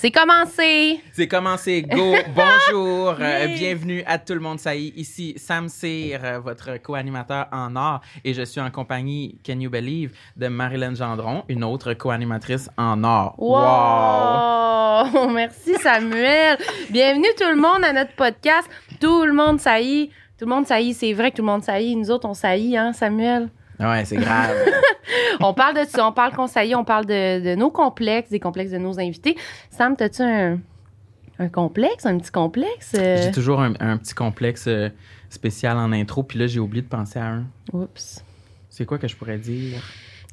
C'est commencé! C'est commencé. Go! Bonjour! euh, bienvenue à tout le monde. Ça y est, ici Sam Cyr, euh, votre co-animateur en or. Et je suis en compagnie, can you believe, de Marilyn Gendron, une autre co-animatrice en or. Wow! Merci Samuel! Bienvenue tout le monde à notre podcast. Tout le monde saillit. Tout le monde saillit. C'est vrai que tout le monde saillit. Nous autres, on saillit, hein, Samuel? Ouais, c'est grave. On parle de ça, on parle qu'on saillit, on parle de, de nos complexes, des complexes de nos invités. Sam, t'as-tu un, un complexe, un petit complexe? euh? J'ai toujours un, un petit complexe euh, spécial en intro, puis là, j'ai oublié de penser à un. Oups. C'est quoi que je pourrais dire?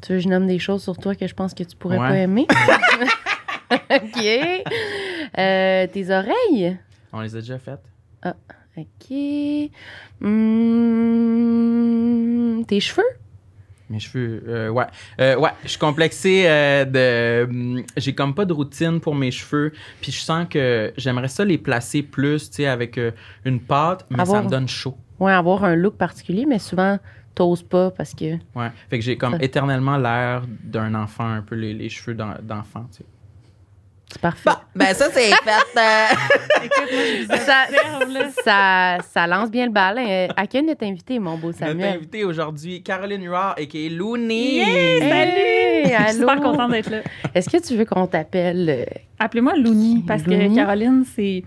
Tu veux que je nomme des choses sur toi que je pense que tu pourrais Ouais. pas aimer? OK. Euh, tes oreilles? On les a déjà faites. OK. Hum, tes cheveux? Mes cheveux, euh, ouais. Euh, ouais, je suis complexé euh, de. hum, J'ai comme pas de routine pour mes cheveux. Puis je sens que j'aimerais ça les placer plus, tu sais, avec une pâte, mais Avoir- ça me donne chaud. Ouais, avoir un look particulier, mais souvent, t'oses pas parce que. Ouais. Fait que j'ai comme Ça- éternellement l'air d'un enfant, un peu les, les cheveux d'en- d'enfant, tu sais. C'est parfait. ben ça, c'est fait. euh, ça, ça, ça lance bien le bal. Euh, À quel est invité, mon beau Notre Samuel? invité aujourd'hui, Caroline Huard, et Looney. Hey, Je suis super contente d'être là. Est-ce que tu veux qu'on t'appelle? euh, Appelez-moi Looney parce Looney? que Caroline, c'est.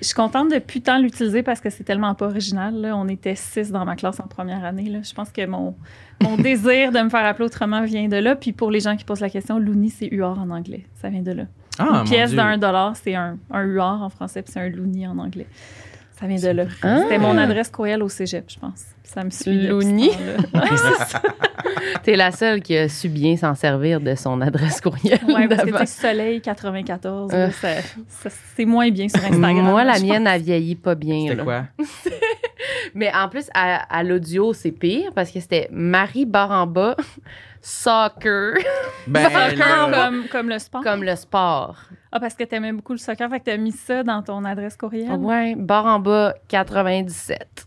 Je suis contente de plus tant l'utiliser parce que c'est tellement pas original. là. On était six dans ma classe en première année. là. Je pense que mon, mon désir de me faire appeler autrement vient de là. Puis pour les gens qui posent la question, Looney, c'est UR en anglais. Ça vient de là. Ah, Une pièce d'un dollar, c'est un, un UR en français, puis c'est un Looney en anglais. Ça vient de là. Ah. C'était mon adresse courriel au cégep, je pense. Ça me suit. temps-là. T'es la seule qui a su bien s'en servir de son adresse courriel. Ouais, parce que Soleil 94, Euh. là, ça- ça- c'est moins bien sur Instagram. Moi, la mienne, elle vieillit pas bien. C'était quoi? Mais en plus, à, à l'audio, c'est pire parce que c'était Marie Baramba, soccer, Ben, Soccer comme, comme le sport. comme le sport. Ah, parce que t'aimais beaucoup le soccer, fait que t'as mis ça dans ton adresse courriel. Ouais, Baramba 97.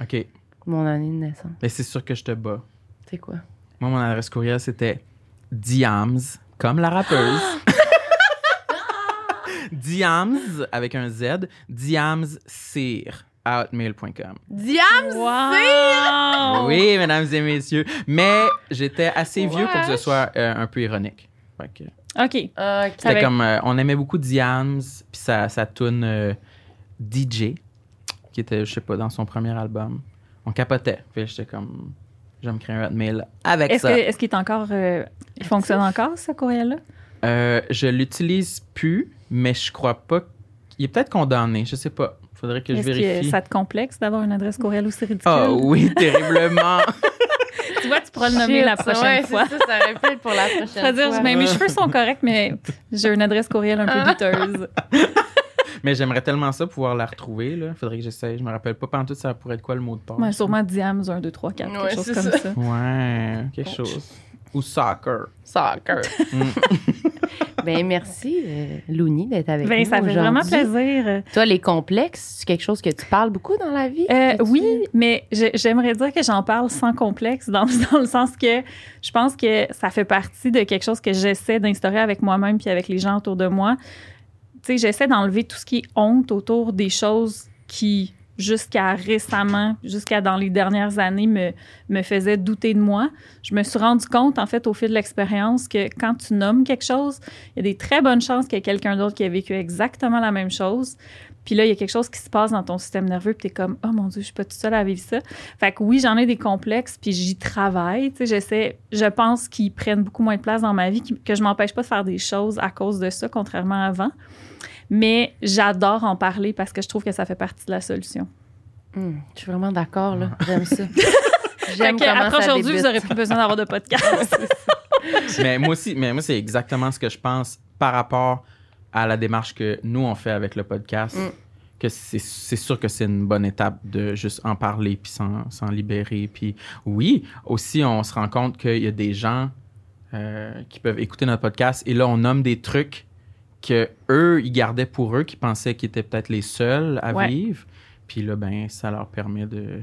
OK. Mon année de naissance. Mais c'est sûr que je te bats. C'est quoi? Moi, mon adresse courriel, c'était Diams, comme la rappeuse. Diams, avec un Z, Diamscir, hotmail.com. Diam! Wow! Oui, mesdames et messieurs. Mais j'étais assez vieux pour que ce soit euh, un peu ironique. Fait que OK. Ok. C'était Avec- comme, euh, on aimait beaucoup Diams, puis ça, ça tune euh, DJ, qui était, je sais pas, dans son premier album. On capotait. Puis j'étais comme, je vais me créer un hotmail avec Est-ce ça. que- est-ce qu'il est encore. euh, il fonctionne encore, ce courriel-là? Euh, je l'utilise plus, mais je crois pas. qu'il est peut-être condamné, je sais pas. Faudrait que je Est-ce que vérifie. ça te complexe d'avoir une adresse courriel aussi ridicule? Ah oui, terriblement. Tu vois, tu pourras le nommer la Shit, prochaine ouais, fois. c'est Ça, ça aurait pu être pour la prochaine Je veux dire, fois. mais mes cheveux sont corrects, mais j'ai une adresse courriel un peu douteuse. mais j'aimerais tellement ça pouvoir la retrouver. Là. Faudrait que j'essaye. Je me rappelle pas pantoute ça pourrait être quoi le mot de passe. Ouais, sûrement Diams 1, 2, 3, 4, Ouais, quelque chose c'est comme ça. ça. Ouais, quelque chose. Ou soccer? Soccer. Mm. ben merci, euh, Looney, d'être avec Ben, nous ça fait vraiment plaisir. Toi, les complexes, c'est quelque chose que tu parles beaucoup dans la vie? Euh, oui, mais j'aimerais dire que j'en parle sans complexe, dans, dans le sens que je pense que ça fait partie de quelque chose que j'essaie d'instaurer avec moi-même puis avec les gens autour de moi. Tu sais, j'essaie d'enlever tout ce qui est honte autour des choses qui, jusqu'à récemment, jusqu'à dans les dernières années, me, me faisaient douter de moi. Je me suis rendu compte, en fait, au fil de l'expérience, que quand tu nommes quelque chose, il y a des très bonnes chances qu'il y ait quelqu'un d'autre qui a vécu exactement la même chose. Puis là, il y a quelque chose qui se passe dans ton système nerveux, puis t'es comme, oh mon Dieu, je suis pas toute seule à vivre ça. Fait que oui, j'en ai des complexes, puis j'y travaille. Tu sais, j'essaie, je pense qu'ils prennent beaucoup moins de place dans ma vie, que je m'empêche pas de faire des choses à cause de ça, contrairement à avant. Mais j'adore en parler parce que je trouve que ça fait partie de la solution. Hum, je suis vraiment d'accord, là. J'aime ça. J'aime comment après aujourd'hui, vous aurez plus besoin d'avoir de podcast. mais moi aussi, mais moi, c'est exactement ce que je pense par rapport à la démarche que nous, on fait avec le podcast. Mm. Que c'est c'est sûr que c'est une bonne étape de juste en parler puis s'en s'en libérer. Puis oui, aussi, on se rend compte qu'il y a des gens euh, qui peuvent écouter notre podcast. Et là, on nomme des trucs que eux, ils gardaient pour eux, qui pensaient qu'ils étaient peut-être les seuls à Ouais. vivre. Puis là, ben, ça leur permet de,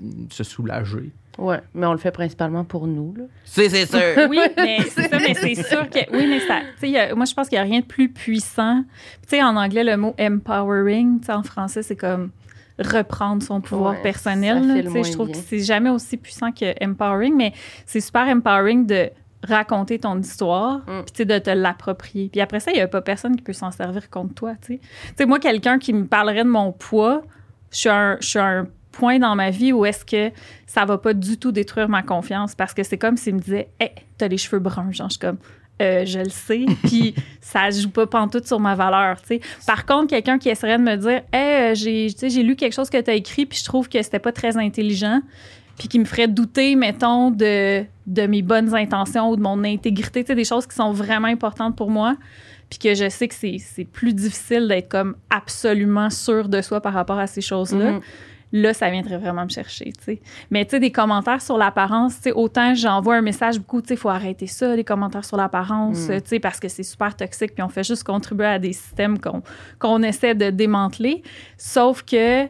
de se soulager. Ouais, mais on le fait principalement pour nous, là. C'est, c'est sûr. Oui, mais c'est ça, mais c'est sûr que. Oui, mais ça. A- moi, je pense qu'il n'y a rien de plus puissant. Tu sais, en anglais, le mot empowering, en français, c'est comme reprendre son pouvoir Ouais, personnel. je trouve bien. que c'est jamais aussi puissant que empowering, mais c'est super empowering de raconter ton histoire, Mm. puis de te l'approprier. Puis après ça, il n'y a pas personne qui peut s'en servir contre toi, tu sais. Moi, quelqu'un qui me parlerait de mon poids, je suis un, je suis à un point dans ma vie où est-ce que ça va pas du tout détruire ma confiance parce que c'est comme s'il me disait Hey, t'as les cheveux bruns. Genre, je suis comme Euh, je le sais, puis ça joue pas pantoute sur ma valeur. Par contre, quelqu'un qui essaierait de me dire Hey, euh, j'ai lu quelque chose que t'as écrit, puis je trouve que c'était pas très intelligent, puis qui me ferait douter, mettons, de, de mes bonnes intentions ou de mon intégrité, tu sais, des choses qui sont vraiment importantes pour moi, puis que je sais que c'est c'est plus difficile d'être comme absolument sûr de soi par rapport à ces choses-là Mhm. là, ça viendrait vraiment me chercher, tu sais. Mais tu sais, des commentaires sur l'apparence, tu sais, autant j'envoie un message beaucoup, tu sais, il faut arrêter ça, les commentaires sur l'apparence, Mm. tu sais, parce que c'est super toxique, puis on fait juste contribuer à des systèmes qu'on qu'on essaie de démanteler. Sauf que,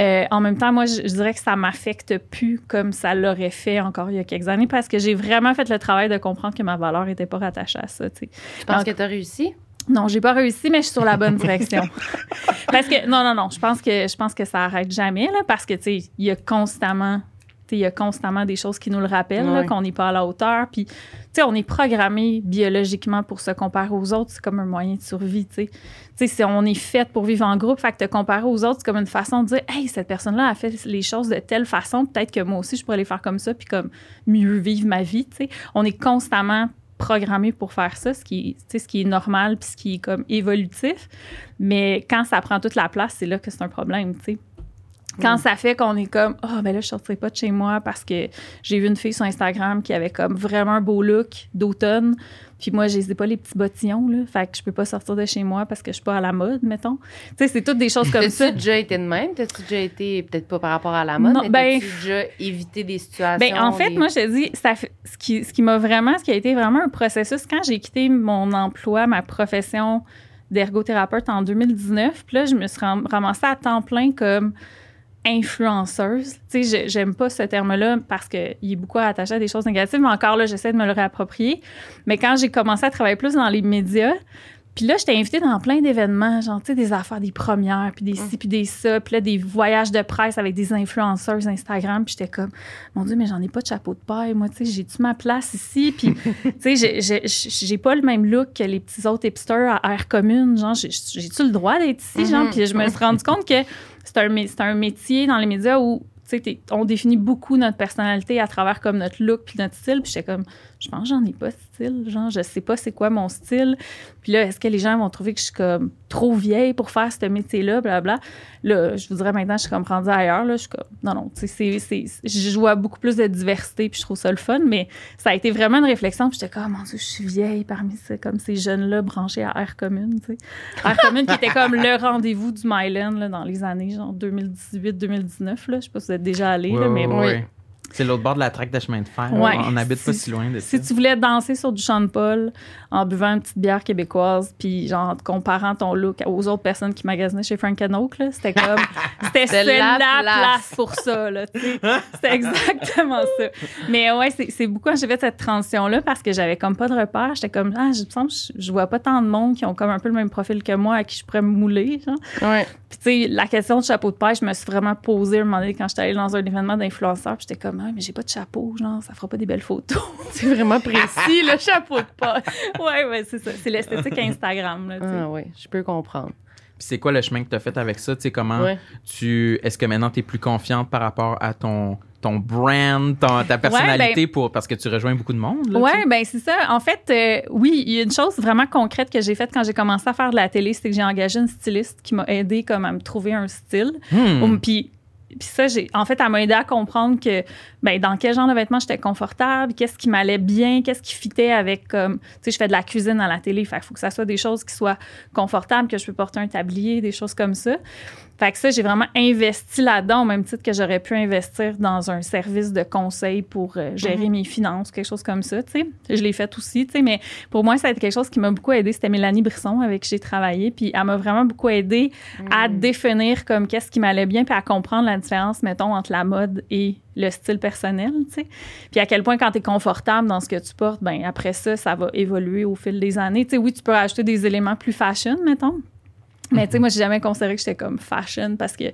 euh, en même temps, moi, je, je dirais que ça m'affecte plus comme ça l'aurait fait encore il y a quelques années, parce que j'ai vraiment fait le travail de comprendre que ma valeur était pas rattachée à ça, tu. Tu penses que t'as réussi? Non, j'ai pas réussi, mais je suis sur la bonne direction. parce que non, non, non, je pense que je pense que ça arrête jamais là, parce que tu sais, il y a constamment, tu il y a constamment des choses qui nous le rappellent, qu'on n'est pas à la hauteur. Puis, tu sais, on est programmé biologiquement pour se comparer aux autres. C'est comme un moyen de survie, tu sais. On est fait pour vivre en groupe, fait que te comparer aux autres, c'est comme une façon de dire, hey, cette personne-là a fait les choses de telle façon, peut-être que moi aussi je pourrais les faire comme ça, puis comme mieux vivre ma vie, tu sais. On est constamment programmé pour faire ça, ce qui, est- ce qui est normal puis ce qui est comme évolutif. Mais quand ça prend toute la place, c'est là que c'est un problème, tu sais. Quand ça fait qu'on est comme ah ben là je sortirai pas de chez moi parce que j'ai vu une fille sur Instagram qui avait comme vraiment un beau look d'automne puis moi j'ai pas les petits bottillons là fait que je peux pas sortir de chez moi parce que je suis pas à la mode mettons tu sais c'est toutes des choses comme ça T'as-tu déjà été de même? T'as-tu déjà été, peut-être pas par rapport à la mode, Non, mais ben- t'as-tu déjà évité des situations? Ben, en fait, des- moi, je te dis, ça ce qui, ce qui m'a vraiment, ce qui a été vraiment un processus, quand j'ai quitté mon emploi, ma profession d'ergothérapeute en 2019, puis là, je me suis ram- ramassée à temps plein comme influenceuse. Tu sais, j'aime pas ce terme-là parce qu'il est beaucoup attaché à des choses négatives, mais encore là, j'essaie de me le réapproprier. Mais quand j'ai commencé à travailler plus dans les médias, puis là, j'étais invitée dans plein d'événements, genre, tu sais, des affaires, des premières, puis des ci, puis des ça, puis là, des voyages de presse avec des influenceurs Instagram, puis j'étais comme, mon Dieu, mais j'en ai pas de chapeau de paille, moi, tu sais, j'ai-tu ma place ici? Puis, tu sais, j'ai- pas le même look que les petits autres hipsters à air commune, genre, j'ai- j'ai-tu le droit d'être ici, genre? Mhm. Puis je me suis rendu compte que c'est un, un métier dans les médias où, on définit beaucoup notre personnalité à travers comme notre look puis notre style, puis j'étais comme, je pense que j'en ai pas de style, genre, je sais pas c'est quoi mon style. Puis là, est-ce que les gens vont trouver que je suis comme trop vieille pour faire ce métier-là, blablabla. Là, je vous dirais maintenant, je suis comme rendue ailleurs, là, je suis comme, non, non, tu sais, je vois beaucoup plus de diversité, puis je trouve ça le fun, mais ça a été vraiment une réflexion, puis j'étais comme, oh mon Dieu, je suis vieille parmi ces, comme ces jeunes-là branchés à Air Commune, tu sais. Air Commune qui était comme le rendez-vous du Myland, là, dans les années, genre 2018-2019, là. Je sais pas si vous êtes déjà allé, là, mais Ouais, bon. C'est l'autre bord de la traque de chemin de fer. Ouais. On n'habite pas Si- si loin de ça. Si tu voulais danser sur du Sean Paul en buvant une petite bière québécoise, puis genre en te comparant ton look aux autres personnes qui magasinaient chez Frank Oak, là, c'était comme c'était C'était la, la place. place. pour ça. C'était exactement ça. Mais ouais, c'est c'est beaucoup quand j'ai fait cette transition là parce que j'avais comme pas de repère, j'étais comme ah, je me je, je vois pas tant de monde qui ont comme un peu le même profil que moi à qui je pourrais me mouler, genre. Ouais. Puis, tu sais, la question de chapeau de paille, je me suis vraiment posée un moment donné quand j'étais allée dans un événement d'influenceurs. Puis, j'étais comme, ah, mais j'ai pas de chapeau, genre, ça fera pas des belles photos. C'est vraiment précis, le chapeau de paille. ouais, ouais, c'est ça. C'est l'esthétique Instagram, là, tu sais. Ah oui, je peux comprendre. Puis c'est quoi le chemin que tu as fait avec ça? Tu sais, comment Ouais. tu. Est-ce que maintenant tu es plus confiante par rapport à ton, ton brand, ton- ta personnalité pour, parce que tu rejoins beaucoup de monde? Sais? ben c'est ça. En fait, euh, oui, il y a une chose vraiment concrète que j'ai faite quand j'ai commencé à faire de la télé, c'est que j'ai engagé une styliste qui m'a aidé comme à me trouver un style. Hmm. Um, Puis puis ça, j'ai, en fait, elle m'a aidé à comprendre que, ben, dans quel genre de vêtements j'étais confortable, qu'est-ce qui m'allait bien, qu'est-ce qui fitait avec, comme, tu sais, je fais de la cuisine à la télé, qu'il faut que ça soit des choses qui soient confortables, que je peux porter un tablier, des choses comme ça. Fait que ça, j'ai vraiment investi là-dedans au même titre que j'aurais pu investir dans un service de conseil pour euh, gérer Mhm. mes finances, quelque chose comme ça, tu sais. Je l'ai fait aussi, tu sais, mais pour moi, ça a été quelque chose qui m'a beaucoup aidé. C'était Mélanie Brisson avec qui j'ai travaillé, puis elle m'a vraiment beaucoup aidé à Mm. définir comme qu'est-ce qui m'allait bien, puis à comprendre la différence, mettons, entre la mode et le style personnel, tu sais. Puis à quel point quand tu es confortable dans ce que tu portes, ben après ça, ça va évoluer au fil des années. Tu sais, oui, tu peux rajouter des éléments plus fashion, mettons. Mais tu sais, moi, j'ai jamais considéré que j'étais comme fashion parce que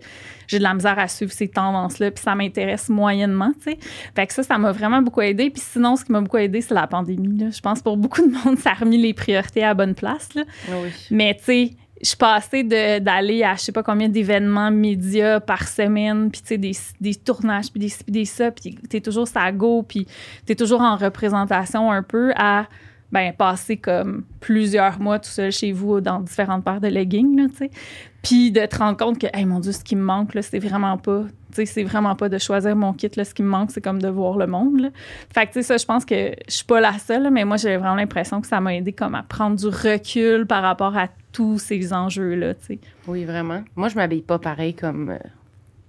j'ai de la misère à suivre ces tendances-là, puis ça m'intéresse moyennement, tu sais. Fait que ça, ça m'a vraiment beaucoup aidé. Puis sinon, ce qui m'a beaucoup aidé, c'est la pandémie, là. Je pense pour beaucoup de monde, ça a remis les priorités à la bonne place, là. Oui. Mais tu sais, je suis passée de- d'aller à je sais pas combien d'événements médias par semaine, puis tu sais, des, des tournages, puis des puis des ça, puis t'es toujours ça go, puis t'es toujours en représentation un peu à ben passer comme plusieurs mois tout seul chez vous dans différentes paires de leggings, là, tu sais. Puis de te rendre compte que, hey, mon Dieu, ce qui me manque, là, c'est vraiment pas, tu sais, c'est vraiment pas de choisir mon kit, là. Ce qui me manque, c'est comme de voir le monde, là. Fait que, tu sais, ça, je pense que je suis pas la seule, là, mais moi, j'ai vraiment l'impression que ça m'a aidé comme à prendre du recul par rapport à tous ces enjeux-là, tu sais. Oui, vraiment. Moi, je m'habille pas pareil comme euh,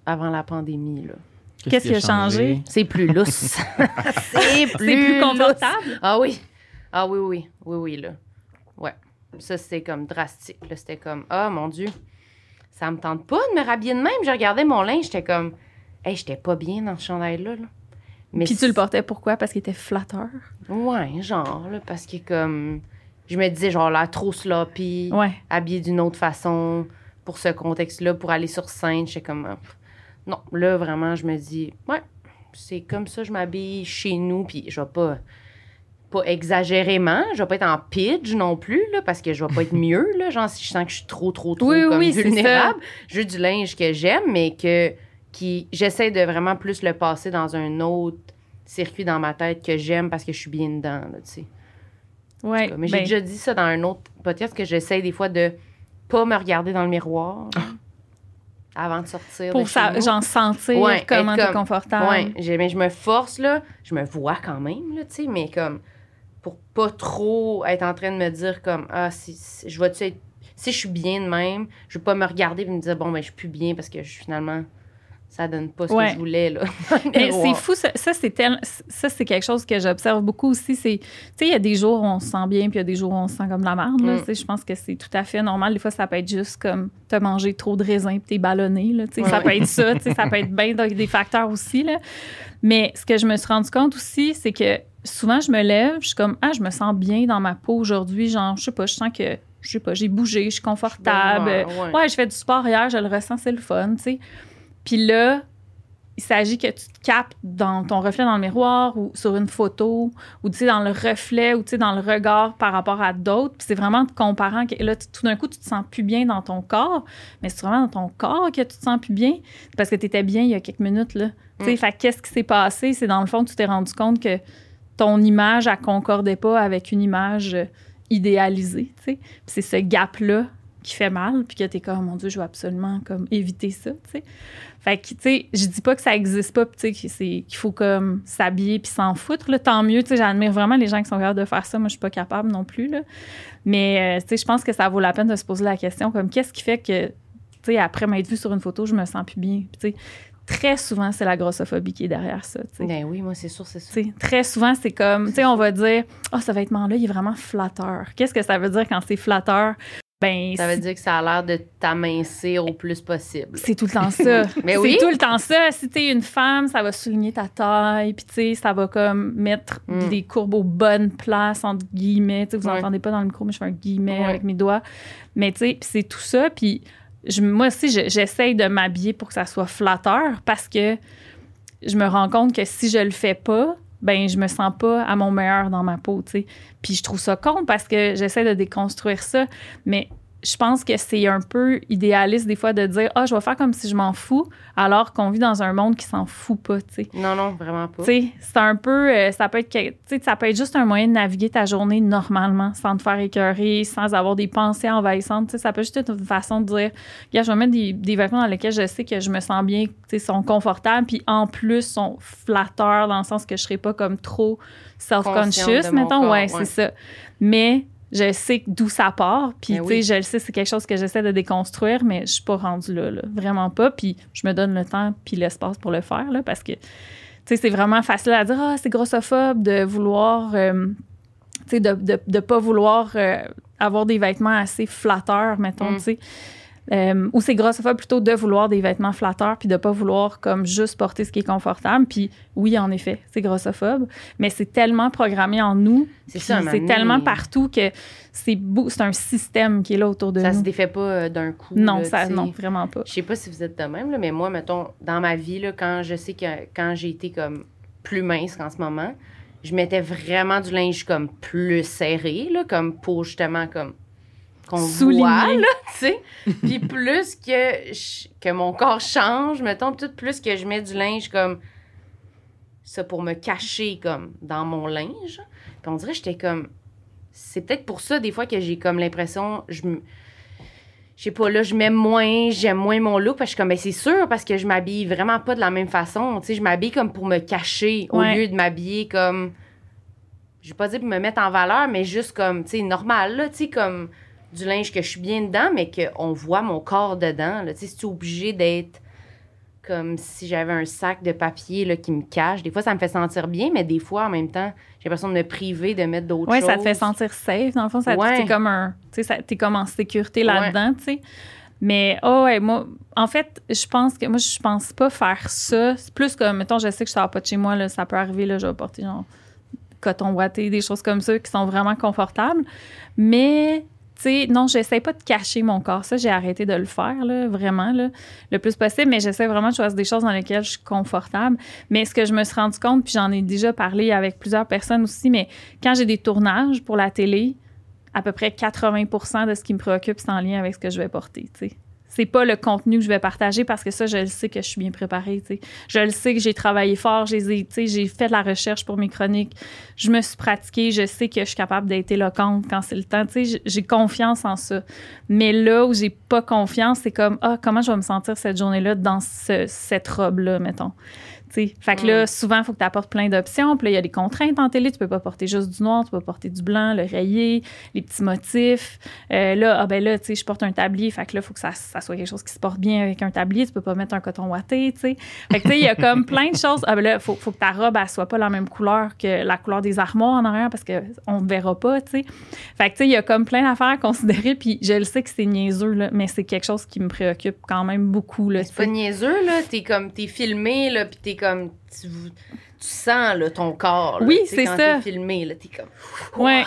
avant la pandémie. là. Qu'est-ce qui a changé? C'est plus lousse. c'est plus, C'est plus lousse. confortable? Ah oui. Ah oui, oui. Oui, oui, là. Ouais. Ça, c'était comme drastique. Là, c'était comme, ah, mon Dieu, ça me tente pas de me rhabiller de même. Je regardais mon linge, j'étais comme, hey, j'étais pas bien dans ce chandail-là. là. Mais Puis tu le portais pourquoi? Parce qu'il était flatteur? Ouais, genre, là, parce que comme, je me disais, genre, là, trop sloppy, Ouais. habillée d'une autre façon pour ce contexte-là, pour aller sur scène. J'étais comme, ah, non, là, vraiment, je me dis, ouais, c'est comme ça, je m'habille chez nous, puis je vais pas, pas exagérément, je vais pas être en pitch non plus, là, parce que je vais pas être mieux, là, genre, si je sens que je suis trop, trop, trop Oui, comme oui, c'est vulnérable. Je veux du linge que j'aime, mais que, qui, j'essaie de vraiment plus le passer dans un autre circuit dans ma tête que j'aime parce que je suis bien dedans, là, tu sais. Ouais. Mais j'ai ben, déjà dit ça dans un autre podcast que j'essaie des fois de pas me regarder dans le miroir là, avant de sortir. pour ça, genre sentir Ouais, comment être t'es comme- confortable. Ouais, j'ai- mais je me force, là. Je me vois quand même, là, tu sais, mais comme pour pas trop être en train de me dire comme Ah, si, si- je vais-tu être. Si je suis bien de même, je vais pas me regarder et me dire bon ben je suis plus bien parce que je, finalement ça donne pas ce Ouais. que je voulais là. Mais c'est fou, ça, ça, c'est tel- ça, c'est quelque chose que j'observe beaucoup aussi. C'est, tu sais, il y a des jours où on se sent bien, puis il y a des jours où on se sent comme de la merde. Mm. Tu Je pense que c'est tout à fait normal. Des fois, ça peut être juste comme t'as mangé trop de raisins, puis t'es ballonné. Là, tu sais. Ouais, ça ouais. peut être ça. tu Ça peut être bien des facteurs aussi. Là. Mais ce que je me suis rendu compte aussi, c'est que souvent, je me lève, je suis comme, ah, je me sens bien dans ma peau aujourd'hui. Genre, je sais pas, je sens que, je sais pas, j'ai bougé, je suis confortable. Ouais, ouais. Ouais, je fais du sport hier, je le ressens, c'est le fun, tu sais. Puis là, il s'agit que tu te captes dans ton reflet dans le miroir ou sur une photo ou tu sais dans le reflet ou tu sais dans le regard par rapport à d'autres. Puis c'est vraiment te comparant que là tout d'un coup tu te sens plus bien dans ton corps, mais c'est vraiment dans ton corps que tu te sens plus bien parce que tu étais bien il y a quelques minutes là. Tu sais, Mm. fait que qu'est-ce qui s'est passé? C'est dans le fond que tu t'es rendu compte que ton image elle concordait pas avec une image euh, idéalisée, tu c'est ce gap là qui fait mal, puis que t'es comme, mon Dieu, je veux absolument comme éviter ça, tu sais. Fait que, tu sais, je dis pas que ça existe pas, tu sais, qu'il faut comme s'habiller puis s'en foutre, là, tant mieux, tu j'admire vraiment les gens qui sont capables de faire ça, moi, je suis pas capable non plus, là. Mais, euh, tu je pense que ça vaut la peine de se poser la question, comme, qu'est-ce qui fait que, tu sais, après m'être vue sur une photo, je me sens plus bien, très souvent, c'est la grossophobie qui est derrière ça, tu sais. Ben oui, moi c'est sûr, c'est sûr. Très souvent, c'est comme, tu sais, on va dire, oh, ce vêtement-là, il est vraiment flatteur. Qu'est-ce que ça veut dire quand c'est flatteur? Ben, Ça veut dire que ça a l'air de t'amincir au plus possible. c'est tout le temps ça. Mais c'est oui. tout le temps ça. Si t'es une femme, ça va souligner ta taille, puis tu sais, ça va comme mettre Mm. des courbes aux bonnes places, entre guillemets. Tu sais, vous n'entendez pas dans le micro, mais je fais un guillemet avec mes doigts. Mais tu sais, c'est tout ça. Puis moi aussi, je- j'essaye de m'habiller pour que ça soit flatteur parce que je me rends compte que si je le fais pas, ben je me sens pas à mon meilleur dans ma peau, tu sais. Puis je trouve ça con parce que j'essaie de déconstruire ça, mais je pense que c'est un peu idéaliste des fois de dire ah je vais faire comme si je m'en fous alors qu'on vit dans un monde qui s'en fout pas, tu sais. Non, non, vraiment pas. Tu sais, c'est un peu euh, ça peut être que- tu sais ça peut être juste un moyen de naviguer ta journée normalement sans te faire écœurer, sans avoir des pensées envahissantes, tu sais ça peut juste être une façon de dire regarde, je vais mettre des, des vêtements dans lesquels je sais que je me sens bien, tu sais sont confortables puis en plus sont flatteurs dans le sens que je serai pas comme trop self-conscious mettons, corps, ouais, ouais. c'est ça. Mais je sais d'où ça part, puis Ben tu oui. sais, je le sais, c'est quelque chose que j'essaie de déconstruire, mais je suis pas rendue là, là, vraiment pas. Puis je me donne le temps puis l'espace pour le faire, là, parce que, tu sais, c'est vraiment facile à dire, ah, c'est grossophobe de vouloir, euh, tu sais, de, de, de pas vouloir euh, avoir des vêtements assez flatteurs, mettons, Mm. tu sais. Euh, ou c'est grossophobe plutôt de vouloir des vêtements flatteurs puis de pas vouloir comme juste porter ce qui est confortable. Puis oui, en effet, c'est grossophobe, mais c'est tellement programmé en nous C'est ça, tellement partout que c'est beau- c'est un système qui est là autour de Ça nous. se défait pas euh, d'un coup. non, là, ça, non, vraiment pas. Je sais pas si vous êtes de même, là, mais moi, mettons, dans ma vie, là, quand je sais que quand j'ai été comme plus mince qu'en ce moment, je mettais vraiment du linge comme plus serré, là, comme pour justement comme qu'on Souligner. voit, là, tu sais. Puis plus que, je- que mon corps change, mettons, tout plus que je mets du linge comme ça pour me cacher comme dans mon linge. Puis on dirait que j'étais comme c'est peut-être pour ça des fois que j'ai comme l'impression je je sais pas, là, je m'aime moins, j'aime moins mon look, parce que je suis comme, ben, c'est sûr, parce que je m'habille vraiment pas de la même façon. Tu sais, je m'habille comme pour me cacher, au lieu de m'habiller comme, je vais pas dire pour me mettre en valeur, mais juste comme, tu sais, normal, là, tu sais, comme du linge que je suis bien dedans, mais qu'on voit mon corps dedans, là. Tu sais, c'est obligé d'être comme si j'avais un sac de papier, là, qui me cache. Des fois, ça me fait sentir bien, mais des fois, en même temps, j'ai l'impression de me priver de mettre d'autres Oui, choses. ça te fait sentir safe. Dans le fond, ça te- Ouais. t'es comme un, tu sais, ça- t'es comme en sécurité là-dedans, tu sais. Mais, oh, ouais, moi, en fait, je pense que, moi, je pense pas faire ça. C'est plus comme, mettons, je sais que je sors pas de chez moi, là, ça peut arriver, là, je vais porter, genre, coton ouaté, des choses comme ça qui sont vraiment confortables. Mais, sais, non, j'essaie pas de cacher mon corps. Ça, j'ai arrêté de le faire, là, vraiment, là, le plus possible. Mais j'essaie vraiment de choisir des choses dans lesquelles je suis confortable. Mais ce que je me suis rendu compte, puis j'en ai déjà parlé avec plusieurs personnes aussi, mais quand j'ai des tournages pour la télé, à peu près 80% de ce qui me préoccupe, c'est en lien avec ce que je vais porter. C'est pas le contenu que je vais partager parce que ça, je le sais que je suis bien préparée. Je le sais que j'ai travaillé fort, j'ai, fait de la recherche pour mes chroniques, je me suis pratiquée, je sais que je suis capable d'être éloquente quand c'est le temps, j'ai confiance en ça. Mais là où j'ai pas confiance, c'est comme, ah, comment je vais me sentir cette journée-là dans ce- cette robe-là, mettons? Tu sais. Fait que là, souvent, il faut que tu apportes plein d'options. Puis là, il y a des contraintes en télé. Tu peux pas porter juste du noir, tu peux porter du blanc, le rayé, les petits motifs. Euh, là, ah ben là, tu sais, je porte un tablier. Fait que là, il faut que ça, ça soit quelque chose qui se porte bien avec un tablier. Tu peux pas mettre un coton ouaté, tu sais. Fait que, tu sais, il y a comme plein de choses. Ah ben là, il faut, faut que ta robe, elle soit pas la même couleur que la couleur des armoires en arrière parce qu'on ne verra pas, tu sais. Fait que, tu sais, il y a comme plein d'affaires à considérer. Puis je le sais que c'est niaiseux, là, mais c'est quelque chose qui me préoccupe quand même beaucoup, C'est pas niaiseux, là. T'es comme, t'es filmé, là, pis t'es comme, tu, tu sens, là, ton corps. là, Oui, c'est quand ça. t'es filmé, là, t'es comme, Ouais.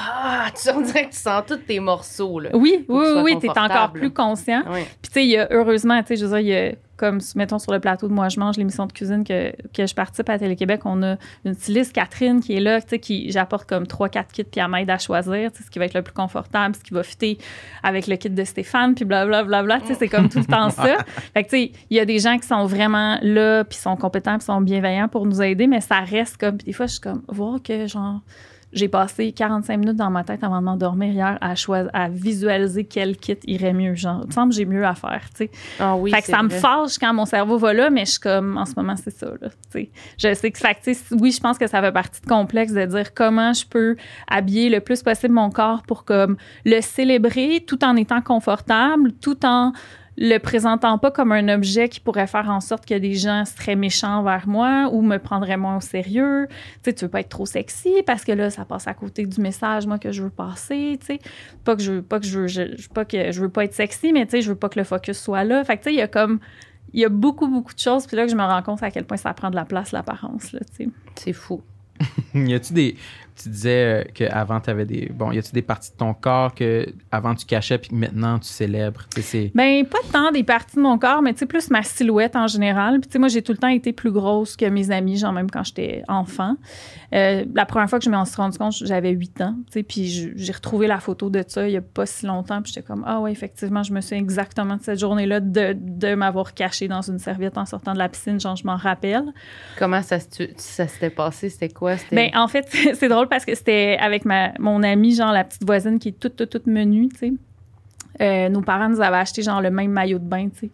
tu, on dirait que tu sens tous tes morceaux, là. Oui, oui, oui, t'es encore plus conscient. Puis, tu sais, il y a heureusement, tu sais, je veux dire, il y a, comme, mettons, sur le plateau de Moi, je mange, l'émission de cuisine que, que je participe à Télé-Québec, on a une styliste, Catherine, qui est là, tu sais, qui, j'apporte comme 3-4 kits, puis elle m'aide à choisir, tu sais, ce qui va être le plus confortable, ce qui va fitter avec le kit de Stéphane, puis blablabla, bla, bla, tu sais, c'est comme tout le temps ça. Fait que, tu sais, il y a des gens qui sont vraiment là, puis sont compétents, puis sont bienveillants pour nous aider, mais ça reste comme, puis des fois, je suis comme, voir que, genre, j'ai passé 45 minutes dans ma tête avant de m'endormir hier à, choisir, à visualiser quel kit irait mieux. Genre, il me semble que j'ai mieux à faire, tu sais. Ah oui, fait que ça me fâche quand mon cerveau va là, mais je suis comme, en ce moment, c'est ça, là, tu sais. Je sais que, fait que, oui, je pense que ça fait partie de complexe de dire comment je peux habiller le plus possible mon corps pour, comme, le célébrer tout en étant confortable, tout en le présentant pas comme un objet qui pourrait faire en sorte que des gens seraient méchants vers moi ou me prendraient moins au sérieux. Tu sais, tu veux pas être trop sexy parce que là, ça passe à côté du message, moi, que je veux passer, tu sais. Pas que je veux, pas que je veux, je, pas que je veux pas être sexy, mais tu sais, je veux pas que le focus soit là. Fait que, tu sais, il y a comme, il y a beaucoup, beaucoup de choses. Puis là, que je me rends compte à quel point ça prend de la place, l'apparence, là, tu sais. C'est fou. y a-tu des. Tu disais euh, qu'avant, tu avais des. Bon, y a-tu des parties de ton corps que avant tu cachais puis que maintenant tu célèbres? Ben, pas tant des parties de mon corps, mais tu sais, plus ma silhouette en général. Puis, tu sais, moi, j'ai tout le temps été plus grosse que mes amis, genre même quand j'étais enfant. Euh, la première fois que je me suis rendu compte, j'avais 8 ans, tu sais, puis j'ai retrouvé la photo de ça il y a pas si longtemps, puis j'étais comme, ah ouais, effectivement, je me souviens exactement de cette journée-là de, de m'avoir cachée dans une serviette en sortant de la piscine, genre, je m'en rappelle. Comment ça, ça s'était passé? C'était quoi? C'était... Ben, en fait, c'est drôle parce que c'était avec ma, mon amie, genre la petite voisine qui est toute, toute, toute menue, tu sais. Euh, nos parents nous avaient acheté genre le même maillot de bain, tu sais.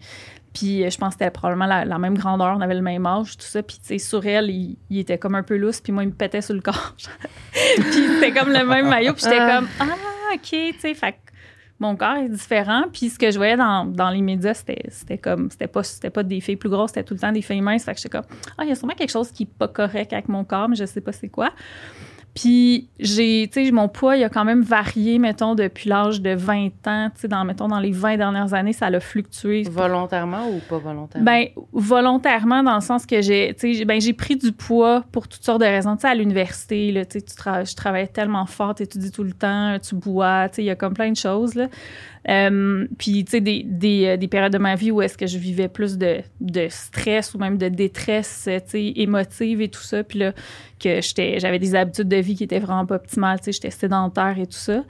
Puis euh, je pense que c'était probablement la, la même grandeur, on avait le même âge, tout ça. Puis tu sais, sur elle, il, il était comme un peu lousse, puis moi, il me pétait sur le corps. puis c'était comme le même maillot, puis j'étais Ah. comme, ah, OK, tu sais, fait que mon corps est différent. Puis ce que je voyais dans, dans les médias, c'était, comme, c'était pas, c'était pas des filles plus grosses, c'était tout le temps des filles minces. Fait que j'étais comme, ah, il y a sûrement quelque chose qui est pas correct avec mon corps, mais je sais pas c'est quoi. Puis j'ai, tu sais, mon poids, il a quand même varié, mettons, depuis l'âge de 20 ans. Tu sais, dans, mettons, dans les 20 dernières années, ça a fluctué. Volontairement ou pas volontairement? Ben, volontairement, dans le sens que j'ai, tu sais, ben, j'ai pris du poids pour toutes sortes de raisons. Tu sais, à l'université, là, tu sais, tu tra- je travaillais tellement fort, tu étudies tout le temps, tu bois, tu sais, il y a comme plein de choses, là. Euh, puis, tu sais, des, euh, des périodes de ma vie où est-ce que je vivais plus de, de stress ou même de détresse, euh, tu sais, émotive et tout ça. Puis là, que j'avais des habitudes de vie qui étaient vraiment pas optimales, tu sais, j'étais sédentaire et tout ça.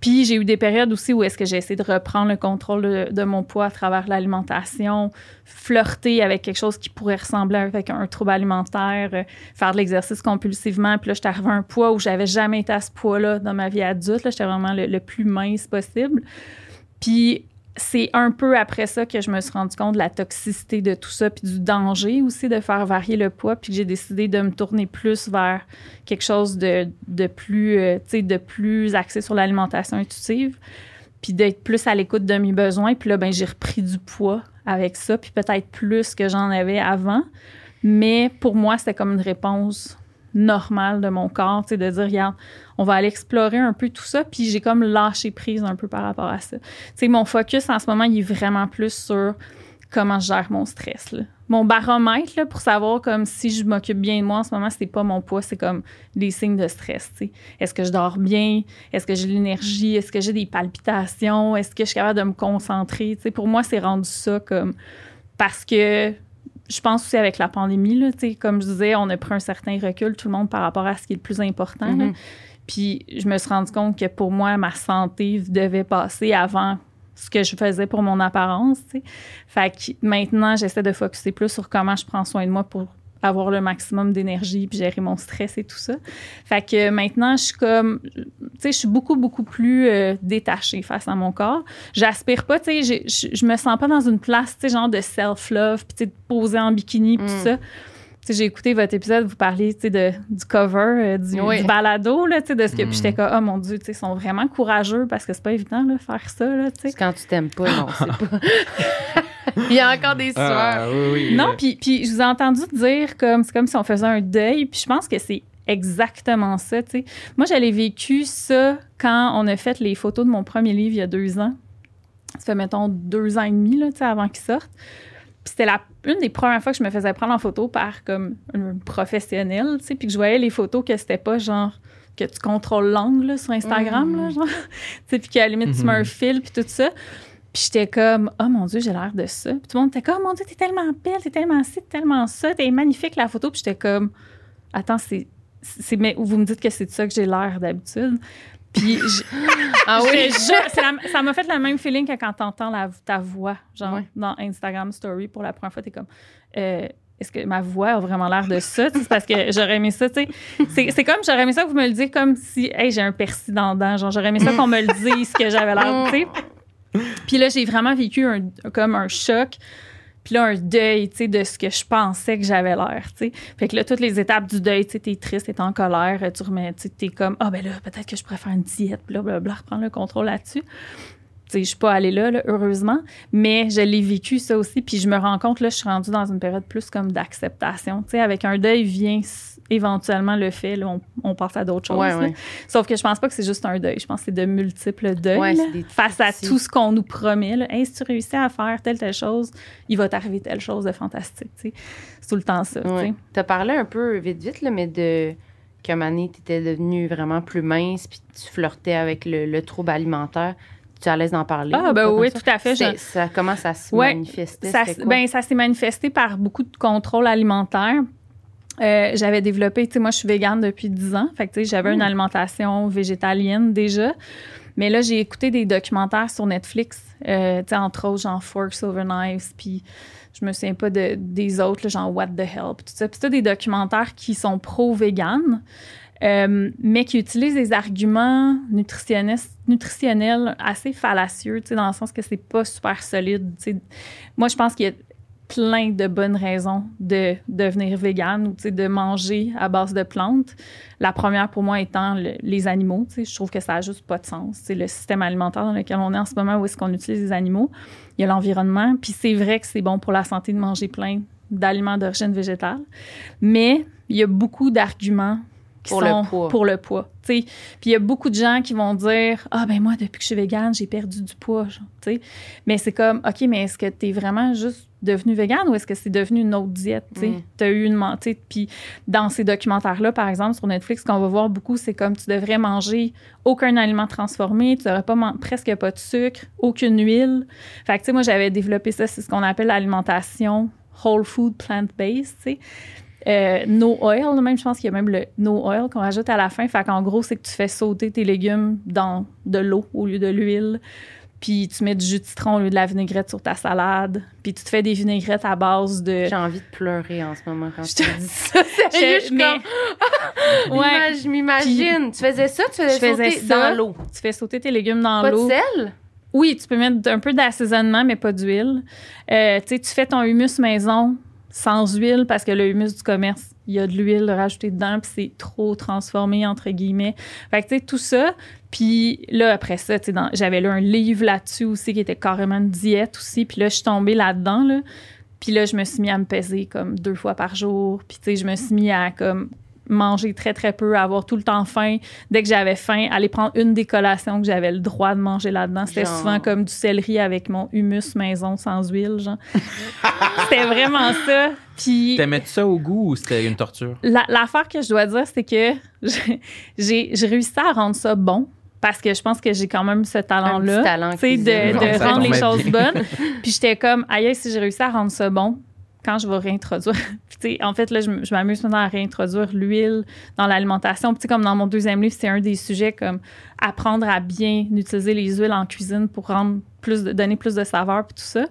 Puis j'ai eu des périodes aussi où est-ce que j'ai essayé de reprendre le contrôle de, mon poids à travers l'alimentation, flirter avec quelque chose qui pourrait ressembler avec un trouble alimentaire, faire de l'exercice compulsivement. Puis là, j'étais arrivée à un poids où j'avais jamais été à ce poids-là dans ma vie adulte. J'étais vraiment le plus mince possible. Puis c'est un peu après ça que je me suis rendu compte de la toxicité de tout ça, puis du danger aussi de faire varier le poids, puis que j'ai décidé de me tourner plus vers quelque chose de, de plus, euh, de plus axé sur l'alimentation intuitive, puis d'être plus à l'écoute de mes besoins. Puis là, ben j'ai repris du poids avec ça, puis peut-être plus que j'en avais avant. Mais pour moi, c'était comme une réponse normale de mon corps, de dire, regarde, on va aller explorer un peu tout ça, puis j'ai comme lâché prise un peu par rapport à ça. Tu sais, mon focus en ce moment, il est vraiment plus sur comment je gère mon stress. Mon baromètre, là, pour savoir comme si je m'occupe bien de moi en ce moment, c'est pas mon poids, c'est comme des signes de stress. Est-ce que je dors bien? Est-ce que j'ai l'énergie? Est-ce que j'ai des palpitations? Est-ce que je suis capable de me concentrer? Pour moi, c'est rendu ça comme parce que je pense aussi avec la pandémie, comme je disais, on a pris un certain recul, tout le monde, par rapport à ce qui est le plus important. là. Puis je me suis rendu compte que pour moi, ma santé devait passer avant ce que je faisais pour mon apparence. Fait que maintenant, j'essaie de focuser plus sur comment je prends soin de moi pour avoir le maximum d'énergie puis gérer mon stress et tout ça. Fait que maintenant, je suis comme, tu sais, je suis beaucoup, beaucoup plus euh, détachée face à mon corps. J'aspire pas, tu sais, je me sens pas dans une place, tu sais, genre de self-love puis tu sais, de poser en bikini puis tout Mm. ça. J'ai écouté votre épisode, vous parliez, tu sais, de, du cover, euh, du, Oui. du balado, là, tu sais, de ce que, Mm. puis j'étais comme, oh mon Dieu, tu sais, ils sont vraiment courageux parce que c'est pas évident, là, faire ça, là, tu sais. C'est quand tu t'aimes pas, non, c'est pas. Il y a encore des sueurs. Ah, oui, oui. Non, puis, puis je vous ai entendu dire comme c'est comme si on faisait un deuil, puis je pense que c'est exactement ça, tu sais. Moi, j'avais vécu ça quand on a fait les photos de mon premier livre il y a deux ans. Ça fait, mettons, deux ans et demi, là, tu sais, avant qu'il sorte. C'était la, une des premières fois que je me faisais prendre en photo par comme un professionnel, tu sais, puis que je voyais les photos que c'était pas genre que tu contrôles l'angle sur Instagram, là, genre. tu sais, puis qu'à la limite, tu mets un fil, puis tout ça. Puis j'étais comme, oh mon Dieu, j'ai l'air de ça. Puis tout le monde était comme, oh mon Dieu, t'es tellement belle, t'es tellement ci, t'es tellement ça, t'es magnifique la photo. Puis j'étais comme, attends, c'est. c'est mais vous me dites que c'est de ça que j'ai l'air d'habitude. Puis je- Ah oui? la- ça m'a fait le même feeling que quand t'entends la- ta voix, genre Ouais. dans Instagram Story pour la première fois, t'es comme, euh, est-ce que ma voix a vraiment l'air de ça? C'est parce que j'aurais aimé ça, tu sais. C'est, c'est comme, j'aurais aimé ça que vous me le disiez comme si, hey, j'ai un persil dans le dent. Genre, j'aurais aimé ça qu'on me le dise que j'avais l'air, tu sais. Puis là, j'ai vraiment vécu un, comme un choc. Puis là, un deuil, tu sais, de ce que je pensais que j'avais l'air, tu sais. Fait que là, toutes les étapes du deuil, tu sais, t'es triste, t'es en colère, tu remets, tu t'es comme, ah ben là, peut-être que je faire une diète, blablabla, reprendre le contrôle là-dessus. Tu sais, je suis pas allée là, là, heureusement, mais je l'ai vécu ça aussi, puis je me rends compte, là, je suis rendue dans une période plus comme d'acceptation, tu sais, avec un deuil vient éventuellement le fait, là, on, on passe à d'autres choses, Ouais, là. ouais. Sauf que je pense pas que c'est juste un deuil. Je pense que c'est de multiples deuils Ouais, des face à tout ce qu'on nous promet. Là. Hey, si tu réussis à faire telle, telle chose, il va t'arriver telle chose de fantastique. C'est tout le temps ça. tu as parlé un peu vite, vite, là, mais de qu'à un moment donné, tu étais devenue vraiment plus mince, puis tu flirtais avec le, le trouble alimentaire. Tu es à l'aise d'en parler? Ah, ben oui, tout à fait. Je- Ça, comment ça se Ouais, manifestait? Ça, ben, ça s'est manifesté par beaucoup de contrôle alimentaire. Euh, j'avais développé, tu sais, moi, je suis végane depuis 10 ans. Fait que, tu sais, j'avais une alimentation végétalienne déjà. Mais là, j'ai écouté des documentaires sur Netflix, euh, tu sais, entre autres, genre Forks Over Knives, puis je me souviens pas de, des autres, là, genre What the Hell, puis tout ça. Puis des documentaires qui sont pro-vegan, euh, mais qui utilisent des arguments nutritionnels assez fallacieux, tu sais, dans le sens que c'est pas super solide. Moi, je pense qu'il y a plein de bonnes raisons de devenir végane ou de manger à base de plantes. La première pour moi étant le- les animaux. Je trouve que ça n'a juste pas de sens. C'est le système alimentaire dans lequel on est en ce moment où est-ce qu'on utilise les animaux. Il y a l'environnement. Puis c'est vrai que c'est bon pour la santé de manger plein d'aliments d'origine végétale. Mais il y a beaucoup d'arguments qui Pour le poids. pour le poids. tu sais. Puis il y a beaucoup de gens qui vont dire Ah, ben moi, depuis que je suis végane, j'ai perdu du poids. genre. Mais c'est comme OK, mais est-ce que tu es vraiment juste devenu végane ou est-ce que c'est devenu une autre diète? Mm. Tu as eu une. sais, Puis dans ces documentaires-là, par exemple, sur Netflix, ce qu'on va voir beaucoup, c'est comme tu devrais manger aucun aliment transformé, tu n'aurais pas presque pas de sucre, aucune huile. Fait que, tu sais, moi, j'avais développé ça, c'est ce qu'on appelle l'alimentation whole food plant-based, tu sais. Euh, no oil, même, je pense qu'il y a même le no oil qu'on rajoute à la fin. Fait qu'en gros, c'est que tu fais sauter tes légumes dans de l'eau au lieu de l'huile. Puis tu mets du jus de citron au lieu de la vinaigrette sur ta salade. Puis tu te fais des vinaigrettes à base de. J'ai envie de pleurer en ce moment quand Je te- dis ça. Sérieux, je suis Mais- comme... Ouais. Je m'imagine. Tu faisais ça, tu faisais, Je faisais sauter ça. dans l'eau. Tu fais sauter tes légumes dans Pas de l'eau. sel? Oui, tu peux mettre un peu d'assaisonnement, mais pas d'huile. Euh, tu sais, tu fais ton humus maison sans huile parce que le humus du commerce, il y a de l'huile rajoutée dedans, puis c'est trop transformé, entre guillemets. Fait que, tu sais, tout ça. Puis là, après ça, tu sais, j'avais lu un livre là-dessus aussi qui était carrément une diète aussi. Puis là, je suis tombée là-dedans, là. Puis là, je me suis mis à me peser comme deux fois par jour. Puis, tu sais, je me suis mis à comme manger très, très peu, avoir tout le temps faim. Dès que j'avais faim, aller prendre une des collations que j'avais le droit de manger là-dedans. C'était Genre. souvent comme du céleri avec mon humus maison sans huile, genre. C'était vraiment ça. Puis T'aimais ça au goût ou c'était une torture? la- l'affaire que je dois dire, c'est que j'ai- réussi à rendre ça bon. Parce que je pense que j'ai quand même ce talent-là. talent de, rendre les choses bonnes. Puis j'étais comme, aïe, si j'ai réussi à rendre ça bon, quand je vais réintroduire. En fait, là, je, m'amuse maintenant à réintroduire l'huile dans l'alimentation. Puis, comme dans mon deuxième livre, c'est un des sujets comme apprendre à bien utiliser les huiles en cuisine pour rendre plus donner plus de saveur, puis tout ça.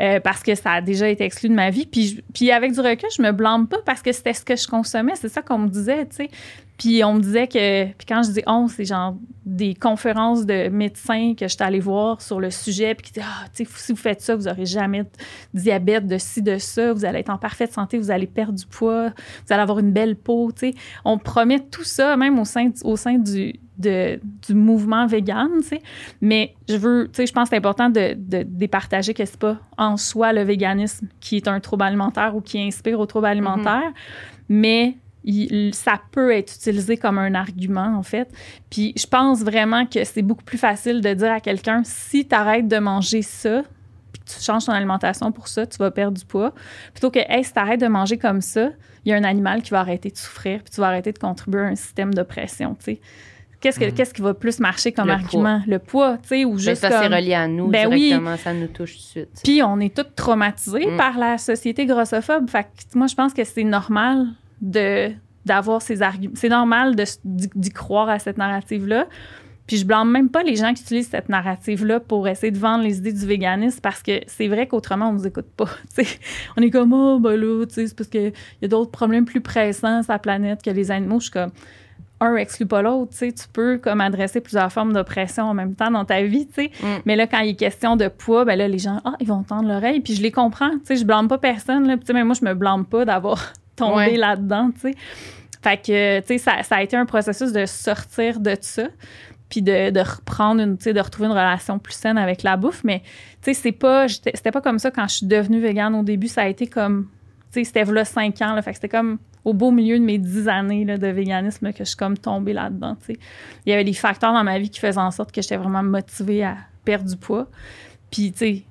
Euh, parce que ça a déjà été exclu de ma vie. Puis, puis avec du recul, je me blâme pas parce que c'était ce que je consommais. C'est ça qu'on me disait, tu sais. Puis on me disait que... Puis quand je dis on, c'est genre des conférences de médecins que j'étais allée voir sur le sujet, puis qui disaient, ah, tu sais, si vous faites ça, vous aurez jamais de diabète, de ci, de ça, vous allez être en parfaite santé, vous allez perdre du poids, vous allez avoir une belle peau, tu sais. On promet tout ça, même au sein, au sein du, de- du mouvement vegan, tu sais. Mais je veux, tu sais, je pense que c'est important de, de, départager que c'est pas en soi le véganisme qui est un trouble alimentaire ou qui inspire au trouble alimentaire, mais il- ça peut être utilisé comme un argument, en fait. Puis je pense vraiment que c'est beaucoup plus facile de dire à quelqu'un si tu arrêtes de manger ça, puis que tu changes ton alimentation pour ça, tu vas perdre du poids, plutôt que hey, si tu arrêtes de manger comme ça, il y a un animal qui va arrêter de souffrir, puis tu vas arrêter de contribuer à un système d'oppression, tu sais. Qu'est-ce, que, qu'est-ce qui va plus marcher comme Le argument? Le poids, tu sais, ou Ben, juste ça, c'est comme... relié à nous Ben oui. directement. Ça nous touche tout de suite. Puis on est tous traumatisés Mm. par la société grossophobe. Fait que moi, je pense que c'est normal de d'avoir ces arguments. C'est normal d'y croire à cette narrative-là. Puis je blâme même pas les gens qui utilisent cette narrative-là pour essayer de vendre les idées du véganisme parce que c'est vrai qu'autrement, on nous écoute pas. on est comme, oh, ben là, c'est parce qu'il y a d'autres problèmes plus pressants sur la planète que les animaux. Je suis comme, un exclut pas l'autre. tu peux comme adresser plusieurs formes d'oppression en même temps dans ta vie. Mm. Mais là, quand il est question de poids, ben là, les gens, ah, ils vont tendre l'oreille. Puis je les comprends. Tu sais, je blâme pas personne. Là. Puis, même moi, je me blâme pas d'avoir Ouais. là-dedans. Tu sais. Fait que, tu sais, ça, ça a été un processus de sortir de ça. Puis de, de reprendre une, tu sais, de retrouver une relation plus saine avec la bouffe. Mais, tu sais, c'est pas, c'était pas comme ça quand je suis devenue végane au début. Ça a été comme, tu sais, c'était là cinq ans. Là, fait que c'était comme au beau milieu de mes dix années là, de véganisme là, que je suis comme tombée là-dedans. tu sais. Il y avait des facteurs dans ma vie qui faisaient en sorte que j'étais vraiment motivée à perdre du poids. Puis, tu sais,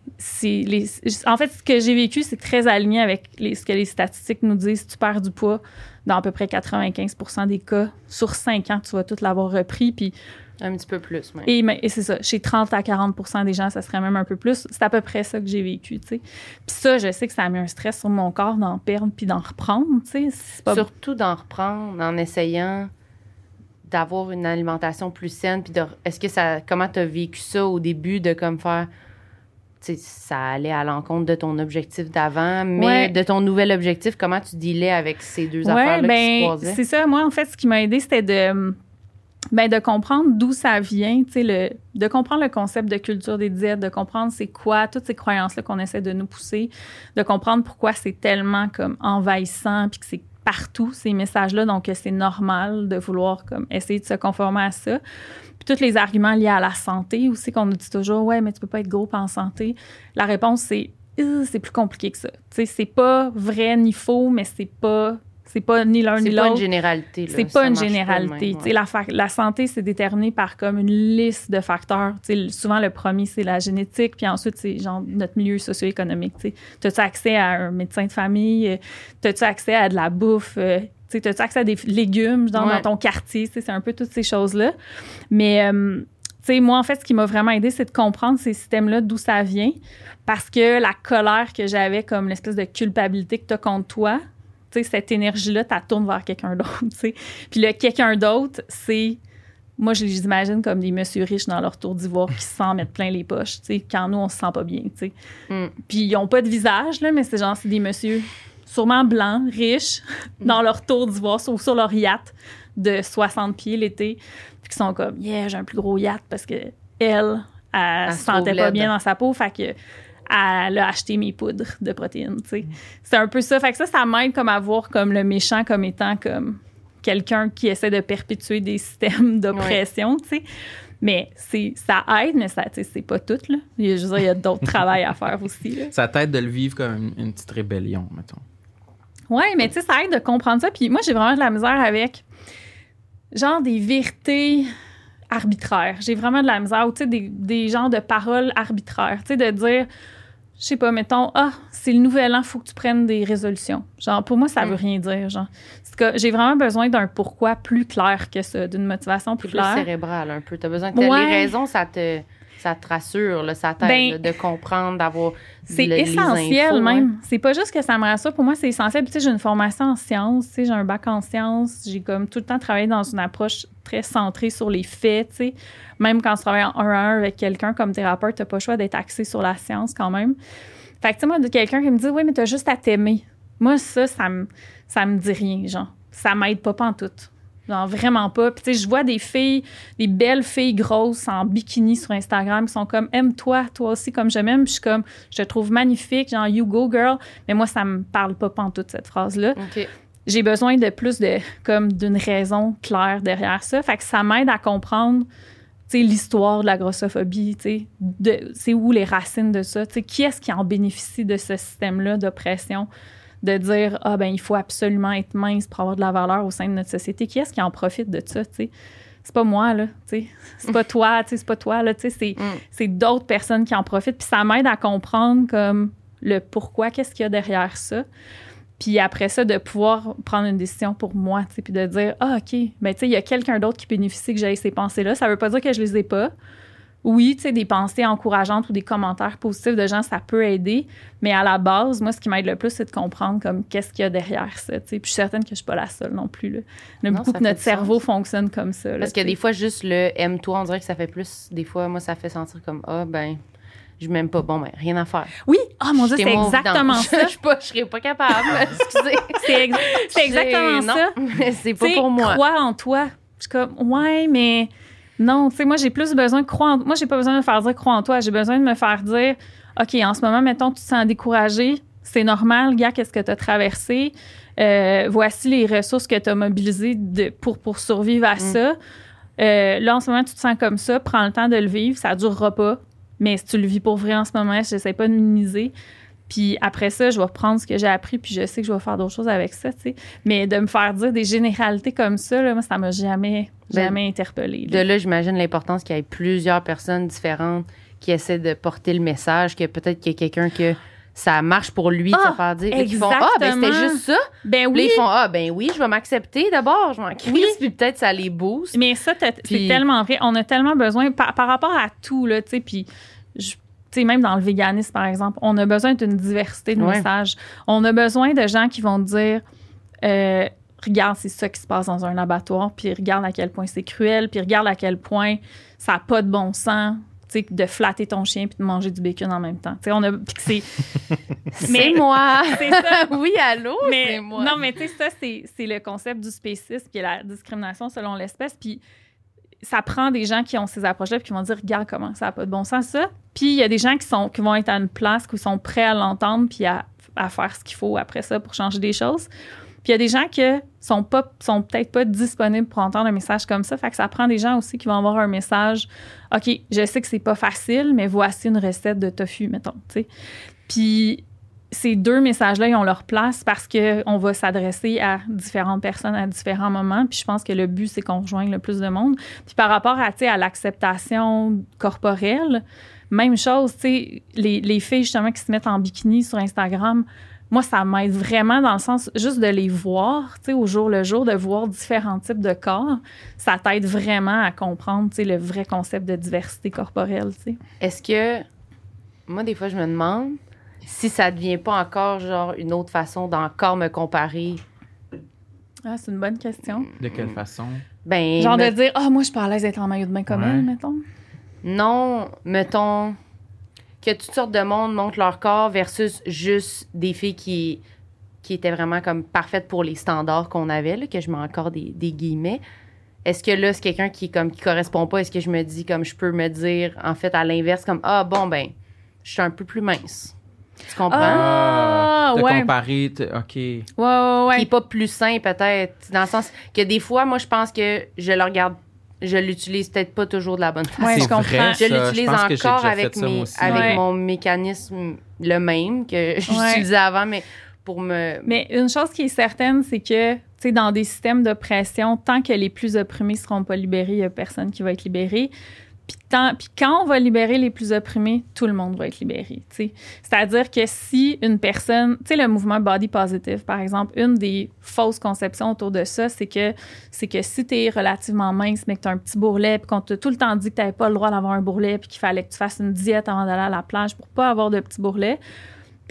les... en fait, ce que j'ai vécu, c'est très aligné avec les- ce que les statistiques nous disent. Si tu perds du poids, dans à peu près 95% des cas, sur 5 ans, tu vas tout l'avoir repris. Puis, Un petit peu plus, même. et, c'est ça, chez 30 à 40 des gens, ça serait même un peu plus. C'est à peu près ça que j'ai vécu, tu sais. Puis ça, je sais que ça a mis un stress sur mon corps d'en perdre puis d'en reprendre, tu sais. Pas Surtout d'en reprendre en essayant d'avoir une alimentation plus saine. Puis de, est-ce que ça, comment tu as vécu ça au début de comme faire, ça allait à l'encontre de ton objectif d'avant, mais Ouais. de ton nouvel objectif, comment tu dealais avec ces deux Ouais, affaires-là qui se ben, croisaient? c'est ça. Moi, en fait, ce qui m'a aidé, c'était de, ben, de comprendre d'où ça vient, le, de comprendre le concept de culture des diètes, de comprendre c'est quoi toutes ces croyances-là qu'on essaie de nous pousser, de comprendre pourquoi c'est tellement comme envahissant, puis que c'est partout ces messages-là, donc que c'est normal de vouloir essayer de se conformer à ça. Puis tous les arguments liés à la santé aussi qu'on nous dit toujours, ouais, mais tu peux pas être gros en santé. La réponse c'est, euh, c'est plus compliqué que ça. Tu sais, c'est pas vrai ni faux, mais c'est pas c'est pas ni l'un ni C'est pas une l'autre. généralité. C'est pas une généralité. ouais. la, la santé, c'est déterminé par comme une liste de facteurs. Souvent, le premier, c'est la génétique, puis ensuite, c'est genre notre milieu socio-économique. tu sais. As-tu accès à un médecin de famille? Euh, As-tu accès à de la bouffe? Euh, tu sais, As-tu accès à des légumes dans, Ouais. dans ton quartier? C'est un peu toutes ces choses-là. Mais, euh, moi, en fait, ce qui m'a vraiment aidé, c'est de comprendre ces systèmes-là, d'où ça vient. Parce que la colère que j'avais, comme l'espèce de culpabilité que tu as contre toi, cette énergie-là, tu tournes vers quelqu'un d'autre, tu sais. Puis le quelqu'un d'autre, c'est. Moi, je les imagine comme des messieurs riches dans leur tour d'ivoire qui se sentent mettre plein les poches, quand nous, on se sent pas bien. Mm. Puis ils ont pas de visage, là, mais c'est genre, c'est des messieurs sûrement blancs, riches, dans leur tour d'ivoire, ou sur leur yacht de 60 pieds l'été, puis qui sont comme, yeah, j'ai un plus gros yacht parce que elle, elle, Elle se se sentait pas bien dans sa peau, fait que elle a acheté mes poudres de protéines. C'est un peu ça. Fait que ça, ça m'aide comme à voir comme le méchant comme étant comme quelqu'un qui essaie de perpétuer des systèmes d'oppression. Mais c'est, ça aide, mais ça, c'est pas tout, là. Il y a, je veux dire, il y a d'autres travail à faire aussi, là. Ça t'aide de le vivre comme une, une petite rébellion, mettons. Oui, mais tu sais, ça aide de comprendre ça. Puis moi, j'ai vraiment de la misère avec, genre, des vérités arbitraires. J'ai vraiment de la misère, ou tu sais, des, des genres de paroles arbitraires. Tu sais, de dire, je sais pas, mettons, ah, c'est le nouvel an, faut que tu prennes des résolutions. Genre, pour moi, ça veut Mm. rien dire, genre. C'est que j'ai vraiment besoin d'un pourquoi plus clair que ça, d'une motivation plus claire. cérébral un peu. T'as besoin que Ouais. les raisons, ça te, ça te rassure, là, ça t'aide Ben, de comprendre, d'avoir. C'est le- essentiel infos, même. C'est pas juste que ça me rassure. Pour moi, c'est essentiel. Puis, tu sais, j'ai une formation en sciences. Tu sais, j'ai un bac en sciences. J'ai comme tout le temps travaillé dans une approche très centrée sur les faits. Tu sais, même quand tu travailles en 1 à 1 avec quelqu'un comme thérapeute, t'as pas le choix d'être axé sur la science quand même. Fait que, tu sais, moi, de quelqu'un qui me dit, oui, mais t'as juste à t'aimer. Moi, ça, ça me, ça me dit rien, genre. Ça m'aide pas pantoute. Genre, vraiment pas. Puis, tu sais, je vois des filles, des belles filles grosses en bikini sur Instagram qui sont comme, aime-toi, toi aussi, comme je m'aime. Puis, je suis comme, je te trouve magnifique, genre, you go, girl. Mais moi, ça me parle pas pantoute, cette phrase-là OK. j'ai besoin de plus de comme d'une raison claire derrière ça. Fait que ça m'aide à comprendre tu sais, l'histoire de la grossophobie, tu sais, de- c'est où les racines de ça, tu sais, qui est-ce qui en bénéficie de ce système-là d'oppression, de dire ah ben il faut absolument être mince pour avoir de la valeur au sein de notre société, qui est-ce qui en profite de ça, tu sais? C'est pas moi là, tu sais, c'est pas toi, tu sais, c'est pas toi là, tu sais, c'est Mm. c'est d'autres personnes qui en profitent, puis ça m'aide à comprendre comme le pourquoi, qu'est-ce qu'il y a derrière ça. Puis après ça, de pouvoir prendre une décision pour moi, tu sais, puis de dire, ah, OK, ben, tu sais, il y a quelqu'un d'autre qui bénéficie que j'aie ces pensées-là. Ça veut pas dire que je les ai pas. Oui, tu sais, des pensées encourageantes ou des commentaires positifs de gens, ça peut aider. Mais à la base, moi, ce qui m'aide le plus, c'est de comprendre comme qu'est-ce qu'il y a derrière ça, tu sais. Puis je suis certaine que je suis pas la seule non plus, là. Il y en a Non, beaucoup que notre cerveau sens. fonctionne comme ça, là, Parce que des fois, juste le aime-toi, on dirait que ça fait plus. Des fois, moi, ça fait sentir comme Ah, ben, je m'aime pas. Bon, ben, rien à faire. Oui! Ah, mon Dieu, c'est exactement ça. Je je serais pas capable. Excusez. C'est ex- c'est exactement J'ai- ça. Non, c'est pas pour moi. crois en toi. Je suis comme, ouais, mais non, tu sais, moi, j'ai plus besoin de croire en Moi, j'ai pas besoin de me faire dire crois en toi. J'ai besoin de me faire dire, OK, en ce moment, mettons, tu te sens découragé. C'est normal, gars, qu'est-ce que tu as traversé? Euh, voici les ressources que tu as mobilisées de- pour, pour survivre à ça. Euh, là, en ce moment, tu te sens comme ça. Prends le temps de le vivre. Ça durera pas. Mais si tu le vis pour vrai en ce moment, j'essaie pas de minimiser. Puis après ça, je vais reprendre ce que j'ai appris, puis je sais que je vais faire d'autres choses avec ça, tu sais. Mais de me faire dire des généralités comme ça, là, moi, ça m'a jamais, Ben, jamais interpellée. De là, j'imagine l'importance qu'il y ait plusieurs personnes différentes qui essaient de porter le message, que peut-être qu'il y a quelqu'un que ça marche pour lui de Ah, se faire dire. Puis qu'ils font Ah, ben c'était juste ça. Ben Puis là, oui, ils font Ah, ben oui, je vais m'accepter d'abord. Je m'en crise. Oui. Puis peut-être ça les booste. mais ça, c'est Puis- tellement vrai. On a tellement besoin, par, par rapport à tout, là, tu sais, puis... je- tu sais, même dans le véganisme, par exemple, on a besoin d'une diversité de Ouais. messages. On a besoin de gens qui vont dire euh, regarde, c'est ça qui se passe dans un abattoir, puis regarde à quel point c'est cruel, puis regarde à quel point ça n'a pas de bon sens. tu sais, de flatter ton chien puis de manger du bacon en même temps. Tu sais, on a, puis que c'est, C'est Mais- moi. c'est ça. oui, allô, mais, c'est moi. non, mais tu sais, ça, c'est, c'est le concept du spécisme, puis la discrimination selon l'espèce. Puis ça prend des gens qui ont ces approches-là puis qui vont dire regarde comment ça n'a pas de bon sens ça. Puis il y a des gens qui sont qui vont être à une place qui sont prêts à l'entendre puis à, à faire ce qu'il faut après ça pour changer des choses. Puis il y a des gens qui sont pas sont peut-être pas disponibles pour entendre un message comme ça. Fait que ça prend des gens aussi qui vont avoir un message. OK, je sais que c'est pas facile, mais voici une recette de tofu, mettons. sais. Puis ces deux messages-là, ils ont leur place parce qu'on va s'adresser à différentes personnes à différents moments. Puis je pense que le but, c'est qu'on rejoigne le plus de monde. Puis par rapport à, à l'acceptation corporelle, même chose, les, les filles justement qui se mettent en bikini sur Instagram, moi, ça m'aide vraiment dans le sens juste de les voir, tu sais, au jour le jour, de voir différents types de corps. Ça t'aide vraiment à comprendre, tu sais, le vrai concept de diversité corporelle, tu sais. Est-ce que, moi, des fois, je me demande si ça devient pas encore, genre, une autre façon d'encore me comparer? Ah, c'est une bonne question. De quelle façon? Ben, genre me... de dire, ah, oh, moi, je suis pas à l'aise d'être en maillot de bain comme elle, mettons. Non, mettons que toutes sortes de monde montrent leur corps versus juste des filles qui, qui étaient vraiment comme parfaites pour les standards qu'on avait, là, que je mets encore des, des guillemets. Est-ce que là, c'est quelqu'un qui comme qui correspond pas? Est-ce que je me dis comme je peux me dire en fait à l'inverse comme ah bon ben je suis un peu plus mince. Tu comprends? Ah, de ouais. comparer, OK. Ouais, ouais, ouais. Qui est pas plus sain peut-être. Dans le sens que des fois, moi je pense que je le regarde, je l'utilise peut-être pas toujours de la bonne façon. Ouais, je comprends. vrai, Je l'utilise encore avec, mes, Ouais. mon mécanisme le même que j'utilisais avant, mais pour me. Mais une chose qui est certaine, c'est que, tu sais, dans des systèmes d'oppression, tant que les plus opprimés ne seront pas libérés, il n'y a personne qui va être libéré. Puis, quand on va libérer les plus opprimés, tout le monde va être libéré. C'est-à-dire que si une personne, tu sais, le mouvement body positive, par exemple, une des fausses conceptions autour de ça, c'est que c'est que si tu es relativement mince, mais que tu as un petit bourrelet, puis qu'on t'a tout le temps dit que tu n'avais pas le droit d'avoir un bourrelet, puis qu'il fallait que tu fasses une diète avant d'aller à la plage pour pas avoir de petit bourrelet,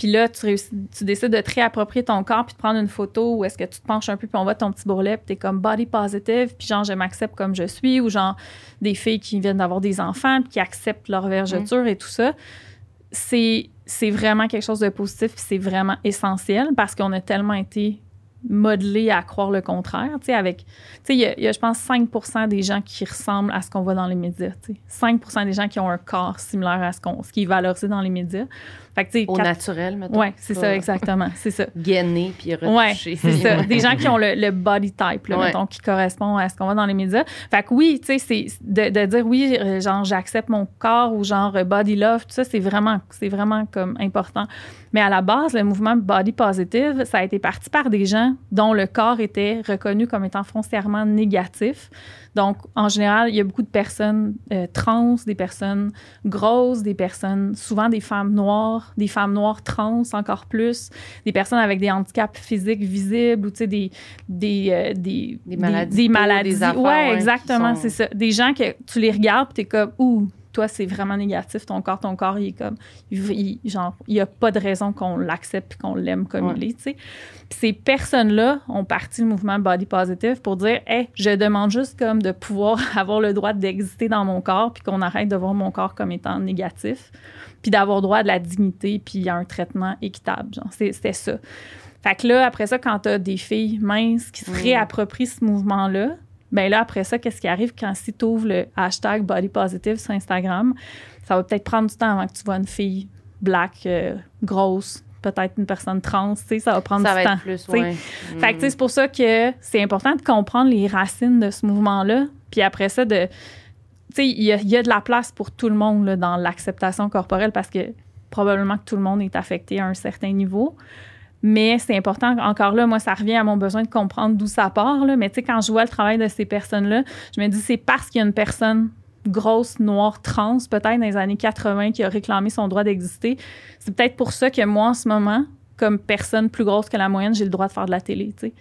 puis là, tu, réussis, tu décides de te réapproprier ton corps puis de prendre une photo où est-ce que tu te penches un peu puis on voit ton petit bourrelet puis t'es comme body positive puis genre je m'accepte comme je suis ou genre des filles qui viennent d'avoir des enfants puis qui acceptent leur vergeture et tout ça. C'est c'est vraiment quelque chose de positif puis c'est vraiment essentiel parce qu'on a tellement été modelé à croire le contraire, tu sais, avec, tu sais, il y, a- il y a, je pense, 5 des gens qui ressemblent à ce qu'on voit dans les médias, tu sais. 5 des gens qui ont un corps similaire à ce, qu'on, ce qui est valorisé dans les médias. Fait que, Au quatre- naturel, mettons. Ouais, c'est ça, exactement. C'est ça. Gainé puis retouché. c'est ça. Des gens qui ont le, le body type, là, Ouais. mettons, qui correspond à ce qu'on voit dans les médias. Fait que oui, tu sais, c'est de, de dire oui, euh, genre, j'accepte mon corps ou genre euh, body love, tout ça, c'est vraiment, c'est vraiment comme important. Mais à la base, le mouvement body positive, ça a été parti par des gens dont le corps était reconnu comme étant foncièrement négatif. Donc, en général, il y a beaucoup de personnes euh, trans, des personnes grosses, des personnes, souvent des femmes noires, des femmes noires trans encore plus, des personnes avec des handicaps physiques visibles ou, tu sais, des, des, euh, des, Des maladies Des, maladies. des affaires, ouais, exactement, sont- c'est ça. Des gens que tu les regardes puis t'es comme, ouh, toi, c'est vraiment négatif, ton corps, ton corps, il est comme, il, il- genre, il n'y a pas de raison qu'on l'accepte et qu'on l'aime comme Ouais. il est, tu sais. Puis ces personnes-là ont parti le mouvement Body Positive pour dire, hey, je demande juste comme de pouvoir avoir le droit d'exister dans mon corps puis qu'on arrête de voir mon corps comme étant négatif puis d'avoir droit à de la dignité puis à un traitement équitable. C'était ça. Fait que là, après ça, quand t'as des filles minces qui se Mm. réapproprient ce mouvement-là, ben là, après ça, qu'est-ce qui arrive quand si tu ouvres le hashtag body positive sur Instagram, ça va peut-être prendre du temps avant que tu vois une fille black, euh, grosse, peut-être une personne trans, tu sais, ça va prendre Ça du va temps. être plus, ouais. Fait que, sais, c'est pour ça que c'est important de comprendre les racines de ce mouvement-là. Puis après ça, de. Il y, a- de la place pour tout le monde dans l'acceptation corporelle parce que probablement que tout le monde est affecté à un certain niveau. Mais c'est important, encore là, moi, ça revient à mon besoin de comprendre d'où ça part. Mais tu quand je vois le travail de ces personnes-là, je me dis, c'est parce qu'il y a une personne grosse, noire, trans, peut-être dans les années 80, qui a réclamé son droit d'exister. C'est peut-être pour ça que moi, en ce moment, comme personne plus grosse que la moyenne, j'ai le droit de faire de la télé, tu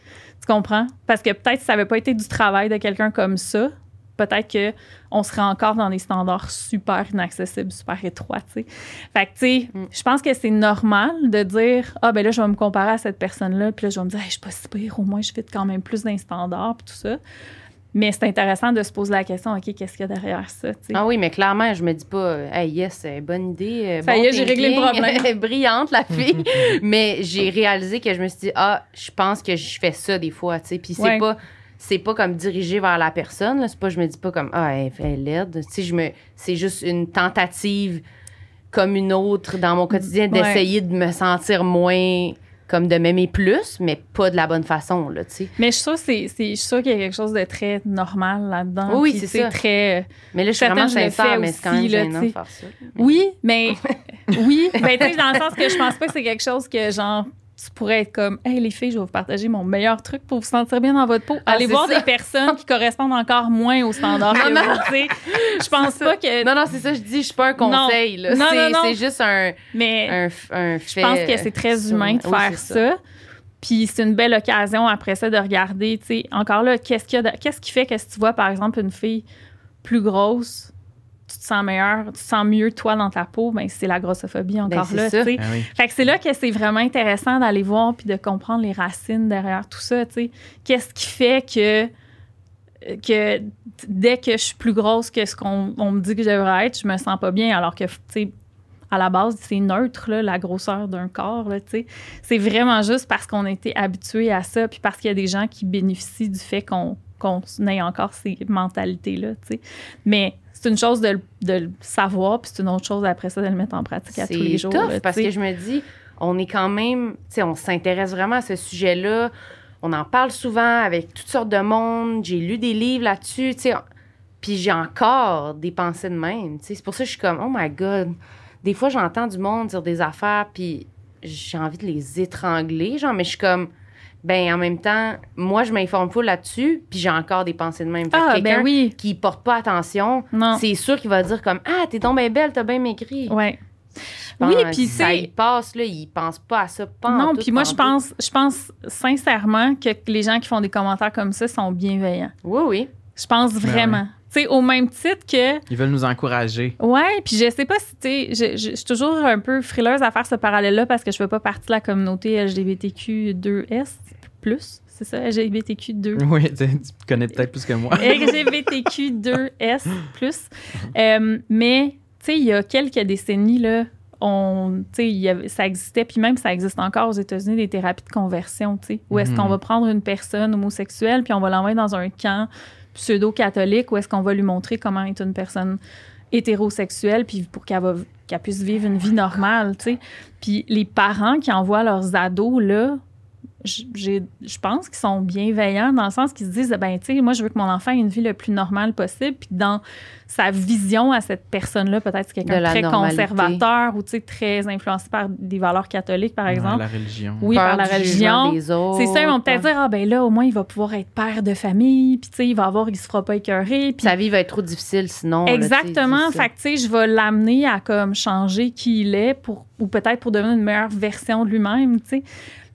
comprends? Parce que peut-être ça n'avait pas été du travail de quelqu'un comme ça, peut-être qu'on serait encore dans des standards super inaccessibles, super étroits, tu sais. Fait que, tu sais, Mm. je pense que c'est normal de dire « Ah, ben là, je vais me comparer à cette personne-là, puis là, je vais me dire hey, je suis pas si pire, au moins, je fit quand même plus d'un standard, puis tout ça. » Mais c'est intéressant de se poser la question « OK, qu'est-ce qu'il y a derrière ça? ». Ah oui, mais clairement, je me dis pas, hey, yes, bonne idée. euh, Ça bon y est, j'ai réglé le problème. brillante, la fille. mais j'ai réalisé que je me suis dit, ah, je pense que je fais ça des fois, tu sais. Puis c'est Ouais. pas. C'est pas comme dirigé vers la personne. C'est pas, je me dis pas comme, ah, elle, elle est laide. Tu sais, je me, c'est juste une tentative comme une autre dans mon quotidien Ouais. d'essayer de me sentir moins comme de m'aimer plus, mais pas de la bonne façon, là, tu sais. Mais je suis sûre, c'est, c'est- je suis qu'il y a quelque chose de très normal là-dedans. Oui, c'est ça. Très, Mais là, je suis vraiment sincère, mais c'est quand même gênant de faire ça. Oui, mais oui, ben, tu sais, dans le sens que je pense pas que c'est quelque chose que genre tu pourrais être comme hey les filles, je vais vous partager mon meilleur truc pour vous sentir bien dans votre peau. Ah, Allez voir ça. des personnes qui correspondent encore moins aux standards que Non, vous, tu sais. Je pense pas que Non, non, c'est ça, je dis, je suis pas un conseil, là. Non, c'est, non, non. c'est juste un, mais un, f- un fait. je pense que c'est très sur- humain de Oui, faire ça. Puis c'est une belle occasion après ça de regarder, tu sais, encore là, qu'est-ce qu'il y a de- qu'est-ce qui fait que si tu vois par exemple une fille plus grosse, tu te sens meilleur, tu te sens mieux toi dans ta peau, ben c'est la grossophobie encore c'est là, ça. tu sais. Oui. Fait que c'est là que c'est vraiment intéressant d'aller voir puis de comprendre les racines derrière tout ça. Qu'est-ce qui fait que que dès que je suis plus grosse que ce qu'on on me dit que je devrais être, je me sens pas bien alors que tu sais à la base, c'est neutre, là, la grosseur d'un corps. C'est vraiment juste parce qu'on a été habitué à ça, puis parce qu'il y a des gens qui bénéficient du fait qu'on qu'on ait encore ces mentalités-là. Mais c'est une chose de, le- de le savoir, puis c'est une autre chose après ça de le mettre en pratique à c'est tous les jours. tough là, parce que je me dis, on est quand même, tu sais, on s'intéresse vraiment à ce sujet-là. On en parle souvent avec toutes sortes de monde. J'ai lu des livres là-dessus, tu sais. Puis j'ai encore des pensées de même, tu sais. C'est pour ça que je suis comme, oh my God. Des fois, j'entends du monde dire des affaires, puis j'ai envie de les étrangler, genre, mais je suis comme, ben en même temps, moi, je m'informe full là-dessus, puis j'ai encore des pensées de même. Fait que Ah, quelqu'un ben oui. qui porte pas attention, c'est sûr qu'il va dire comme, ah, t'es donc bien belle, t'as bien maigri. Ouais. Je Oui, pense, puis ça c'est- y passe, là, ils pensent pas à ça. Pas Non, puis moi, je pense, je pense sincèrement que les gens qui font des commentaires comme ça sont bienveillants. Oui, oui. Je pense Ben vraiment. Tu sais, au même titre que. Ils veulent nous encourager. Ouais, puis je sais pas si, tu sais, je, je- je suis toujours un peu frileuse à faire ce parallèle-là parce que je fais pas partie de la communauté LGBTQ2S, plus, c'est ça, LGBTQ2. Oui, tu connais peut-être plus que moi. LGBTQ2S+. Euh, mais, tu sais, il y a quelques décennies, là, on, tu sais, il y avait- ça existait, puis même ça existe encore aux États-Unis, des thérapies de conversion, tu sais, où est-ce qu'on va prendre une personne homosexuelle, puis on va l'envoyer dans un camp pseudo-catholique, où est-ce qu'on va lui montrer comment être une personne hétérosexuelle, puis pour qu'elle puisse vivre une vie normale. Puis les parents qui envoient leurs ados, là, je pense qu'ils sont bienveillants dans le sens qu'ils se disent ben tu sais moi je veux que mon enfant ait une vie le plus normale possible puis dans sa vision à cette personne là peut-être c'est quelqu'un De très normalité. conservateur ou tu sais très influencé par des valeurs catholiques par Ouais, exemple la religion. oui Peur par la religion des autres. c'est ça ils vont peut-être dire ah ben là au moins il va pouvoir être père de famille puis tu sais il va avoir il se fera pas écœurer puis Sa vie va être trop difficile sinon. là, Exactement. fait que, tu sais, je vais l'amener à comme changer qui il est pour, ou peut-être pour devenir une meilleure version de lui-même, tu sais.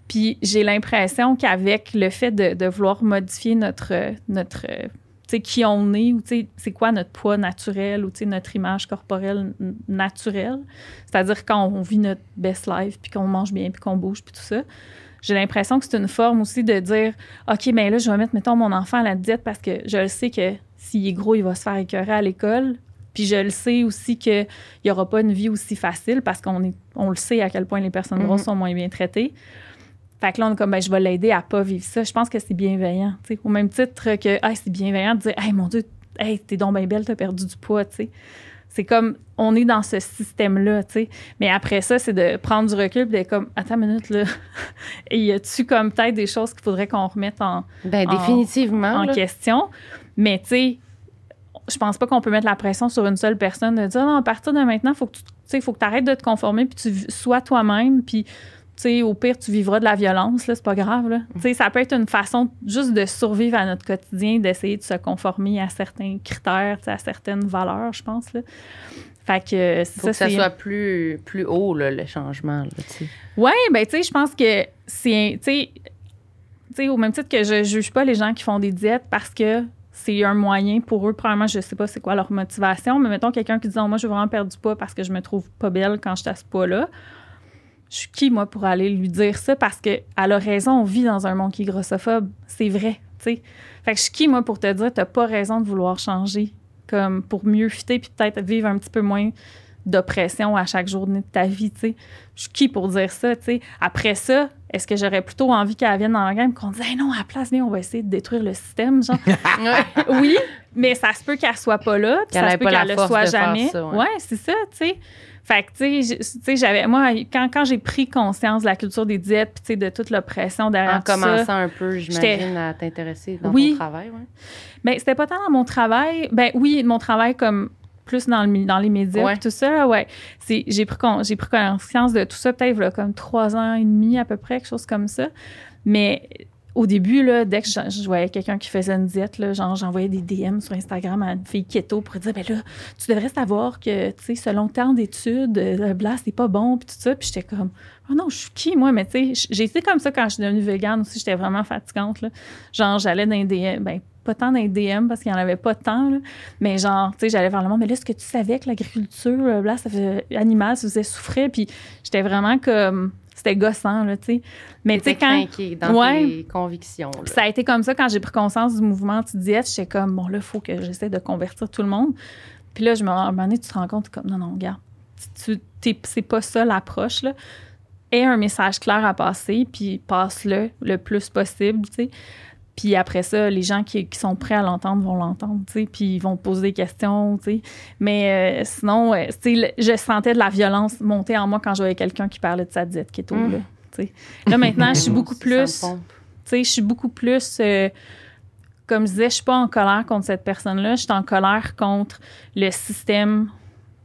Puis j'ai l'impression qu'avec le fait de, de vouloir modifier notre, notre euh, tu sais, qui on est, ou tu sais, c'est quoi notre poids naturel, ou tu sais, notre image corporelle naturelle. C'est-à-dire quand on vit notre best life, puis qu'on mange bien, puis qu'on bouge, puis tout ça. J'ai l'impression que c'est une forme aussi de dire OK, mais là, je vais mettre, mettons, mon enfant à la diète parce que je le sais que s'il est gros, il va se faire écœurer à l'école. Puis je le sais aussi qu'il n'y aura pas une vie aussi facile parce qu'on est, on le sait à quel point les personnes grosses sont moins bien traitées. Fait que là, on est comme, ben, je vais l'aider à pas vivre ça. Je pense que c'est bienveillant. tu sais. Au même titre que, c'est bienveillant de dire, hey, mon Dieu, hey, t'es donc bien belle, t'as perdu du poids, tu sais. C'est comme, on est dans ce système-là, tu sais. Mais après ça, c'est de prendre du recul et d'être comme, attends une minute, là. Et y a-tu comme peut-être des choses qu'il faudrait qu'on remette en, Ben, en- définitivement. en question. Mais tu sais, je pense pas qu'on peut mettre la pression sur une seule personne de dire non, à partir de maintenant, faut que tu faut que tu arrêtes de te conformer puis tu sois toi-même puis au pire, tu vivras de la violence, là, c'est pas grave. Là. Sais, Ça peut être une façon juste de survivre à notre quotidien, d'essayer de se conformer à certains critères, à certaines valeurs, je pense. Là. Fait que Faut que ça soit plus, plus haut, là, le changement. Ouais, ben tu sais, je pense que c'est, tu sais, tu sais, au même titre que je juge pas les gens qui font des diètes parce que c'est un moyen pour eux. Probablement, je sais pas c'est quoi leur motivation, mais mettons quelqu'un qui dit moi, je veux vraiment perdre du poids parce que je me trouve pas belle quand je suis à ce poids-là. Je suis qui, moi, pour aller lui dire ça? Parce qu'elle a raison, on vit dans un monde qui est grossophobe. C'est vrai, tu sais. Fait que je suis qui, moi, pour te dire, t'as pas raison de vouloir changer, comme pour mieux fitter puis peut-être vivre un petit peu moins d'oppression à chaque journée de ta vie, tu sais. Je suis qui pour dire ça, tu sais? Après ça, est-ce que j'aurais plutôt envie qu'elle vienne dans la game qu'on dise hey non, à la place, on va essayer de détruire le système, genre? oui, mais ça se peut qu'elle soit pas là, puis Qu'elle ça se peut qu'elle le soit jamais. ça, ouais. ouais, c'est ça, tu sais. Fait que, tu sais, j'avais, moi, quand, quand j'ai pris conscience de la culture des diètes, puis, tu sais, de toute l'oppression derrière En tout ça, commençant un peu, j'imagine, à t'intéresser dans Oui. ton travail. Ouais. Ben, c'était pas tant dans mon travail. Ben oui, mon travail comme plus dans, le, dans les médias Ouais. tout ça, là, ouais. C'est, j'ai, pris j'ai pris conscience de tout ça peut-être là, comme trois ans et demi à peu près, quelque chose comme ça. Mais au début, là, dès que je, voyais quelqu'un qui faisait une diète, là, genre j'envoyais des DM sur Instagram à une fille keto pour dire, ben là, tu devrais savoir que, tu sais, selon tant d'études, euh, le blast, c'est pas bon, puis tout ça. Puis j'étais comme, oh non, je suis qui, moi? Mais tu sais, j'ai été comme ça quand je suis devenue végane aussi. J'étais vraiment fatigante, là. Genre, j'allais dans les DM, ben, pas tant dans les DM parce qu'il n'y en avait pas tant, là. Mais genre, tu sais, j'allais vers le monde, mais là, est-ce que tu savais que l'agriculture, blast, ça faisait, animal, ça faisait souffrir? Puis j'étais vraiment comme, c'était gossant, là, tu sais. Mais tu sais, quand. dans Ouais. tes convictions. là. Ça a été comme ça quand j'ai pris conscience du mouvement anti-diète. J'étais comme, bon, là, il faut que j'essaie de convertir tout le monde. Puis là, je me, à un moment donné, tu te rends compte, comme, non, non, regarde, tu, c'est pas ça l'approche, là. Aie un message clair à passer, puis passe-le le plus possible, tu sais. Puis après ça, les gens qui, qui sont prêts à l'entendre vont l'entendre, tu sais, puis ils vont poser des questions, tu sais. Mais euh, sinon, euh, tu sais, je sentais de la violence monter en moi quand je voyais quelqu'un qui parlait de sa diète keto, Mm. là, tu sais. Là, maintenant, je suis beaucoup plus... Tu sais, je suis beaucoup plus. euh, comme je disais, je suis pas en colère contre cette personne-là. Je suis en colère contre le système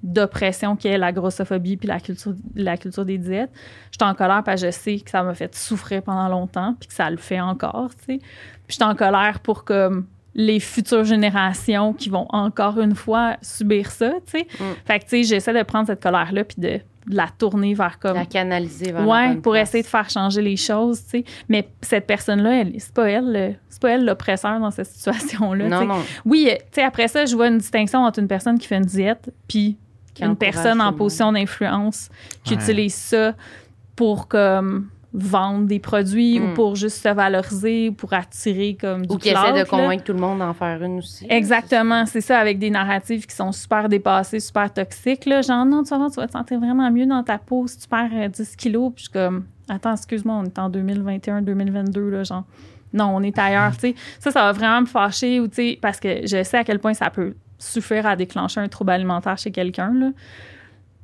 d'oppression qui est la grossophobie puis la culture, la culture des diètes. Je suis en colère parce que je sais que ça m'a fait souffrir pendant longtemps puis que ça le fait encore, tu sais. Puis je suis en colère pour comme les futures générations qui vont encore une fois subir ça, tu sais. Mm. Fait que, tu sais, j'essaie de prendre cette colère-là puis de, de la tourner vers comme La canaliser vers Ouais, pour place. essayer de faire changer les choses, tu sais. Mais cette personne-là, c'est pas elle, le- c'est pas elle l'oppresseur dans cette situation-là. tu Non, non. Oui, euh, tu sais, après ça, je vois une distinction entre une personne qui fait une diète puis une personne en position d'influence qui Ouais. utilise ça pour comme vendre des produits ou Mm. pour juste se valoriser ou pour attirer comme du Ou qui essaie de là. convaincre tout le monde d'en faire une aussi. Exactement, c'est ça, avec des narratives qui sont super dépassées, super toxiques. Là. Genre, non, tu vas, voir, tu vas te sentir vraiment mieux dans ta peau si tu perds euh, 10 kilos. Puis je suis comme, attends, excuse-moi, on est en 2021, 2022, là, genre. Non, on est ailleurs, tu sais. Ça, ça va vraiment me fâcher, ou, tu sais, parce que je sais à quel point ça peut suffire à déclencher un trouble alimentaire chez quelqu'un, là.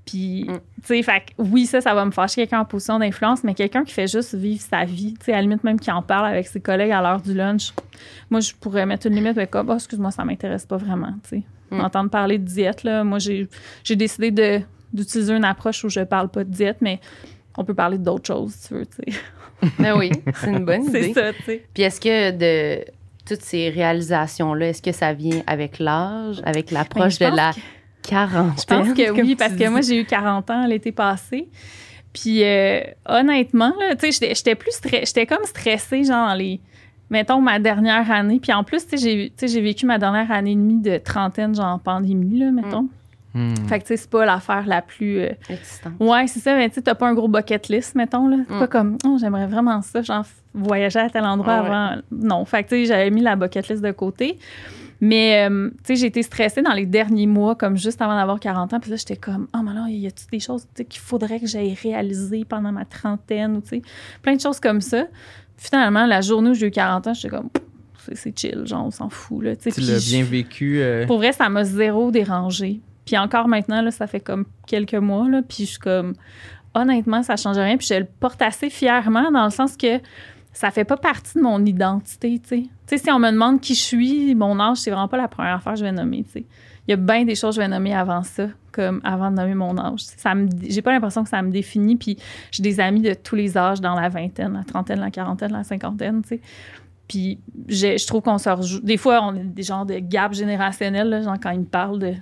Puis, Mm. tu sais, fait que oui, ça, ça va me fâcher quelqu'un en position d'influence, mais quelqu'un qui fait juste vivre sa vie, tu sais, à la limite même qui en parle avec ses collègues à l'heure du lunch, moi, je pourrais mettre une limite, mais comme, oh, excuse-moi, ça m'intéresse pas vraiment, tu sais. Mm. Entendre parler de diète, là, moi, j'ai j'ai décidé de d'utiliser une approche où je parle pas de diète, mais on peut parler d'autres choses, si tu veux, tu sais. Mais oui, c'est une bonne C'est idée. ça, tu sais. Puis est-ce que de toutes ces réalisations-là, est-ce que ça vient avec l'âge, avec l'approche Ben, je de la pense quarantaine? Je pense que oui, parce que moi, j'ai eu 40 ans l'été passé. Puis euh, honnêtement, tu sais, j'étais- plus j'étais comme stressée, genre, dans les. Mettons, ma dernière année. Puis en plus, tu sais, j'ai- vécu ma dernière année et demie de trentaine, genre en pandémie, là, mettons. Hmm. Fait que, tu sais, c'est pas l'affaire la plus. euh, Excitant. Ouais, c'est ça, mais tu sais, t'as pas un gros bucket list, mettons, là. C'est Mm. pas comme, oh, j'aimerais vraiment ça, genre, voyager à tel endroit Ah ouais. avant. Non, fait que, tu sais, j'avais mis la bucket list de côté. Mais, euh, tu sais, j'ai été stressée dans les derniers mois, comme juste avant d'avoir 40 ans. Puis là, j'étais comme, oh, mais là, y a-tu des choses qu'il faudrait que j'aille réaliser pendant ma trentaine ou, tu sais, plein de choses comme ça. Finalement, la journée où j'ai eu 40 ans, j'étais comme, c'est- chill, genre, on s'en fout, là. tu Puis l'as bien vécu. euh, pour vrai, ça m'a zéro dérangé. Puis encore maintenant, là, ça fait comme quelques mois, là, puis je suis comme, honnêtement, ça change rien. Puis je le porte assez fièrement dans le sens que ça fait pas partie de mon identité, tu sais. Tu sais, si on me demande qui je suis, mon âge, c'est vraiment pas la première affaire que je vais nommer, tu sais. Il y a bien des choses que je vais nommer avant ça, comme avant de nommer mon âge. Ça me, j'ai pas l'impression que ça me définit. Puis j'ai des amis de tous les âges dans la vingtaine, la trentaine, la quarantaine, la cinquantaine, tu sais. Puis je, je trouve qu'on se rejoue. Des fois, on a des genres de gap générationnel, là, genre quand ils me parlent de.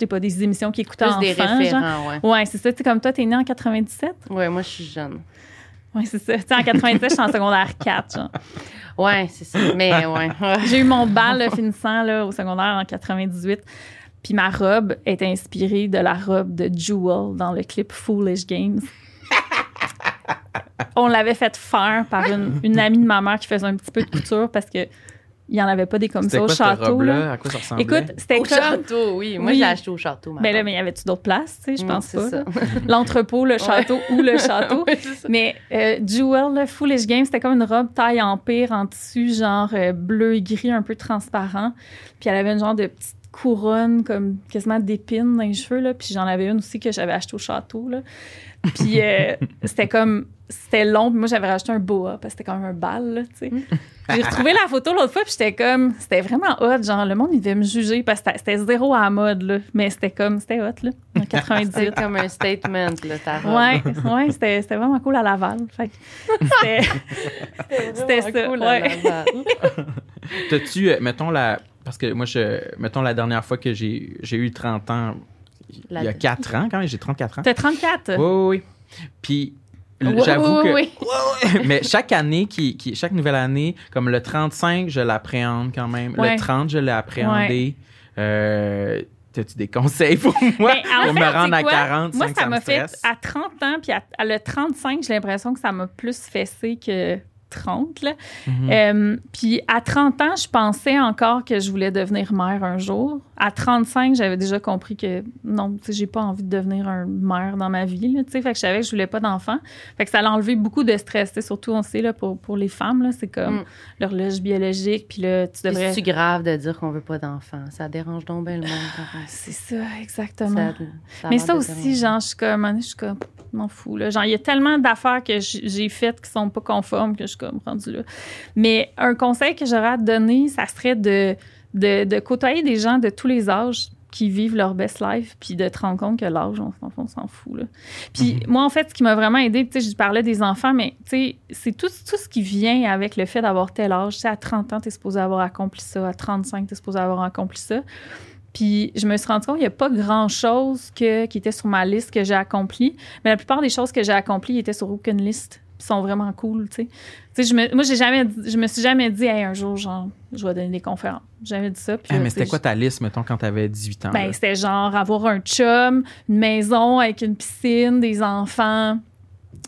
Sais, pas des émissions qui écoutent Plus des genre. référents, ouais. Ouais, c'est ça. Tu sais, comme toi, t'es né en 97. Ouais, moi, je suis jeune. Ouais, c'est ça. En 97, je suis en secondaire 4. genre. Ouais, c'est ça. Mais ouais. J'ai eu mon bal là, finissant là, au secondaire en 98. Puis ma robe est inspirée de la robe de Jewel dans le clip Foolish Games. On l'avait fait faire par une, une amie de ma mère qui faisait un petit peu de couture parce que il n'y en avait pas des comme C'était ça au quoi château. là. À quoi ça ressemblait? Écoute, c'était Au comme. château, oui. Moi, Oui. l'ai acheté au château. ma Ben là, tante. mais y avait-tu d'autres places, tu sais? Je Mm, pense c'est pas. ça. là. L'entrepôt, le château ou le château. Oui. Mais euh, Jewel, le Foolish Game, c'était comme une robe taille empire en tissu, genre euh, bleu et gris, un peu transparent. Puis elle avait une genre de petite couronne, comme quasiment d'épines dans les cheveux, là. Puis j'en avais une aussi que j'avais achetée au château, là. Puis euh, c'était comme... C'était long, puis moi, j'avais rajouté un boa, parce que c'était comme un bal, là, tu sais. J'ai retrouvé la photo l'autre fois, puis j'étais comme... C'était vraiment hot, genre, le monde, il devait me juger, parce que c'était- c'était zéro à la mode, là. Mais c'était comme... C'était hot, là, en 98. C'est comme un statement, là, ta robe. Ouais, ouais, c'était c'était vraiment cool à Laval. Fait que c'était c'était ça. Cool, ouais. la Laval. T'as-tu, euh, mettons la. Parce que moi, je, mettons la dernière fois que j'ai j'ai eu 30 ans, il y a La- 4 ans quand même, j'ai 34 ans. T'as 34? Oui, oui, oui. Puis, j'avoue oui, que. oui. Ouais, ouais. Mais chaque année, qui, qui, chaque nouvelle année, comme le 35, je l'appréhende quand même. Ouais. Le 30, je l'ai appréhendé. Euh, T'as-tu des conseils pour moi? Ben, en pour me rendre à quoi? 45 Moi, ça m'a fait à 30 ans, puis à, à le 35, j'ai l'impression que ça m'a plus fessé que 30. Là. Mhm. Euh, puis à 30 ans, je pensais encore que je voulais devenir mère un jour. À 35, j'avais déjà compris que non, tu sais, j'ai pas envie de devenir un mère dans ma vie. Tu sais. fait que je savais que je voulais pas d'enfant. Fait que ça a enlevé beaucoup de stress. tu sais, Surtout, on sait, là, pour, pour les femmes, là, c'est comme Mm. l'horloge biologique. Puis là, tu devrais. C'est grave de dire qu'on veut pas d'enfants. Ça dérange donc bien le monde. quand on- C'est ça, exactement. Ça- ça a Mais ça aussi, genre, je suis comme, je suis comme, je m'en fous, là. Genre, il y a tellement d'affaires que j'ai faites qui sont pas conformes que je suis comme rendue là. Mais un conseil que j'aurais à te donner, ça serait de, de, de côtoyer des gens de tous les âges qui vivent leur best life, puis de te rendre compte que l'âge, on, s'en- on s'en fout, là. Puis moi, en fait, ce qui m'a vraiment aidé, tu sais, je parlais des enfants, mais tu sais, c'est tout, tout ce qui vient avec le fait d'avoir tel âge. Tu sais, à 30 ans, tu es supposé avoir accompli ça. À 35, tu es supposé avoir accompli ça. Puis je me suis rendu compte qu'il n'y a pas grand-chose que, qui était sur ma liste que j'ai accompli. Mais la plupart des choses que j'ai accomplies étaient sur aucune liste. Sont vraiment cool, tu sais. Je me, moi, j'ai jamais, dit- je me suis jamais dit, hey, un jour, genre, je vais donner des conférences. Jamais dit ça. Puis Ah, là, mais c'était quoi ta liste, mettons, quand t'avais 18 ans? ben, c'était genre avoir un chum, une maison avec une piscine, des enfants,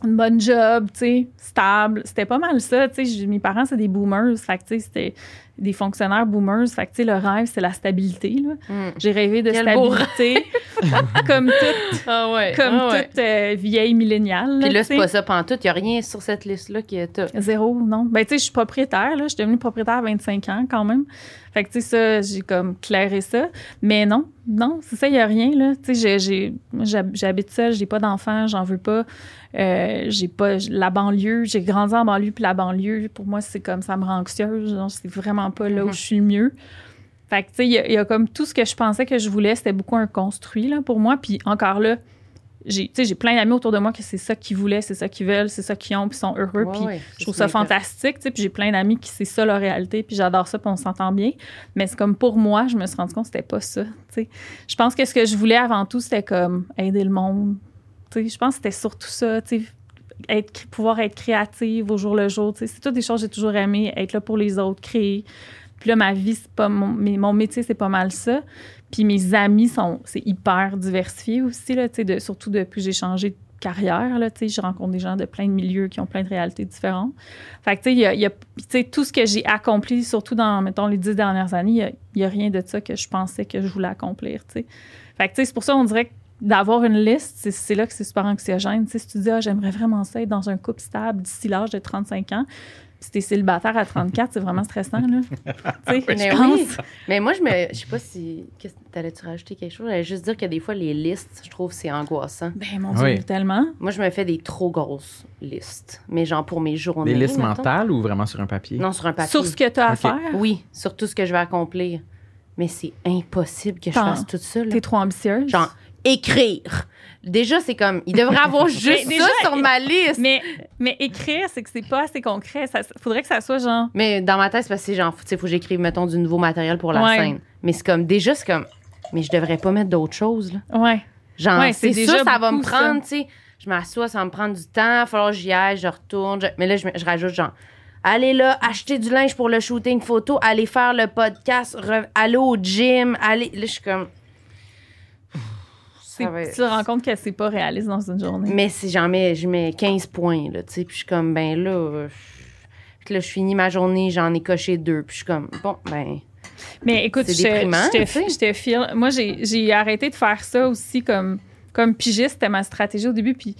une bonne job, tu sais, stable. C'était pas mal ça, tu sais. Mes parents, c'est des boomers. Fait que, tu sais, c'était des fonctionnaires boomers. Fait que, tu sais, le rêve, c'est la stabilité, là. Mm. J'ai rêvé de Quel stabilité. comme toute, Ah ouais. comme ah ouais. toute euh, vieille milléniale. Puis là, c'est pas ça pantoute. Il n'y a rien sur cette liste-là qui est top. Zéro, non. Ben, tu sais, je suis propriétaire. Je suis devenue propriétaire à 25 ans, quand même. Fait que, tu sais, ça, j'ai comme clairé ça. Mais non, non, c'est ça, il n'y a rien, là. Tu sais, j'habite seule, j'ai pas d'enfants, j'en veux pas. Euh, j'ai pas la banlieue, j'ai grandi en banlieue, puis la banlieue, pour moi, c'est comme ça me rend anxieuse. C'est vraiment pas là où Mhm. je suis le mieux. Fait que, tu sais, il y, a- il y a comme tout ce que je pensais que je voulais, c'était beaucoup un construit, là, pour moi. Puis encore là, j'ai tu sais, j'ai plein d'amis autour de moi que c'est ça qu'ils voulaient, c'est ça qu'ils veulent, c'est ça qu'ils ont, puis ils sont heureux. Ouais, puis ouais, je trouve ça fantastique, tu sais, puis j'ai plein d'amis qui c'est ça leur réalité, puis j'adore ça, puis on s'entend bien. Mais c'est comme pour moi, je me suis rendu compte que c'était pas ça, tu sais. Je pense que ce que je voulais avant tout, c'était comme aider le monde. Tu sais, je pense que c'était surtout ça, tu sais, être, pouvoir être créative au jour le jour. C'est toutes des choses que j'ai toujours aimé, être là pour les autres, créer. Puis là, ma vie, c'est pas mon, mais mon métier, c'est pas mal ça. Puis mes amis sont, c'est hyper diversifié aussi, là, de, surtout depuis que j'ai changé de carrière, là, je rencontre des gens de plein de milieux qui ont plein de réalités différentes. Fait que, tu sais, y a, y a- tout ce que j'ai accompli, surtout dans, mettons, les dix dernières années, il y a- rien de ça que je pensais que je voulais accomplir. Fait que, tu sais, c'est pour ça qu'on dirait que d'avoir une liste, c'est- là que c'est super anxiogène. Tu sais, si tu dis, ah, j'aimerais vraiment ça être dans un couple stable d'ici l'âge de 35 ans, puis si t'es célibataire à 34, c'est vraiment stressant, là. Mais oui. pense. Mais moi, je me. Je sais pas si. T'allais-tu rajouter quelque chose? J'allais juste dire que des fois, les listes, je trouve, c'est angoissant. Ben, mon Dieu, Oui. tellement. Moi, je me fais des trop grosses listes. Mais genre pour mes journées. Des listes mettons. mentales ou vraiment sur un papier? Non, sur un papier. Sur ce que tu as à faire, Oui, sur tout ce que je vais accomplir. Mais c'est impossible que je fasse tout ça. t'es trop ambitieuse? Genre, écrire. Déjà, c'est comme. Il devrait avoir juste déjà, ça sur ma liste. Mais, Mais, mais écrire, c'est que c'est pas assez concret. Ça faudrait que ça soit genre. dans ma tête, c'est parce que genre, tu sais, faut que j'écrive, mettons, du nouveau matériel pour la Ouais. scène. Mais c'est comme, déjà, c'est comme. Mais je devrais pas mettre d'autres choses, là. Ouais. Genre, Ouais, c'est c'est ça, va me prendre, tu sais. Je m'assois, ça va me prendre du temps, il va falloir que j'y aille, je retourne. je- Mais là, je, je rajoute genre, allez là, acheter du linge pour le shooting photo, aller faire le podcast, re- aller au gym, aller. Là, je suis comme. Être- Tu te rends compte que c'est pas réaliste dans une journée. Mais si j'en mets, je mets 15 points, là, tu sais, puis je suis comme, ben là. euh, Puis là, je finis ma journée, j'en ai coché deux. Puis je suis comme, bon, ben. Mais écoute, je je te- je file. Moi, j'ai j'ai arrêté de faire ça aussi comme, comme pigiste. C'était ma stratégie au début. Puis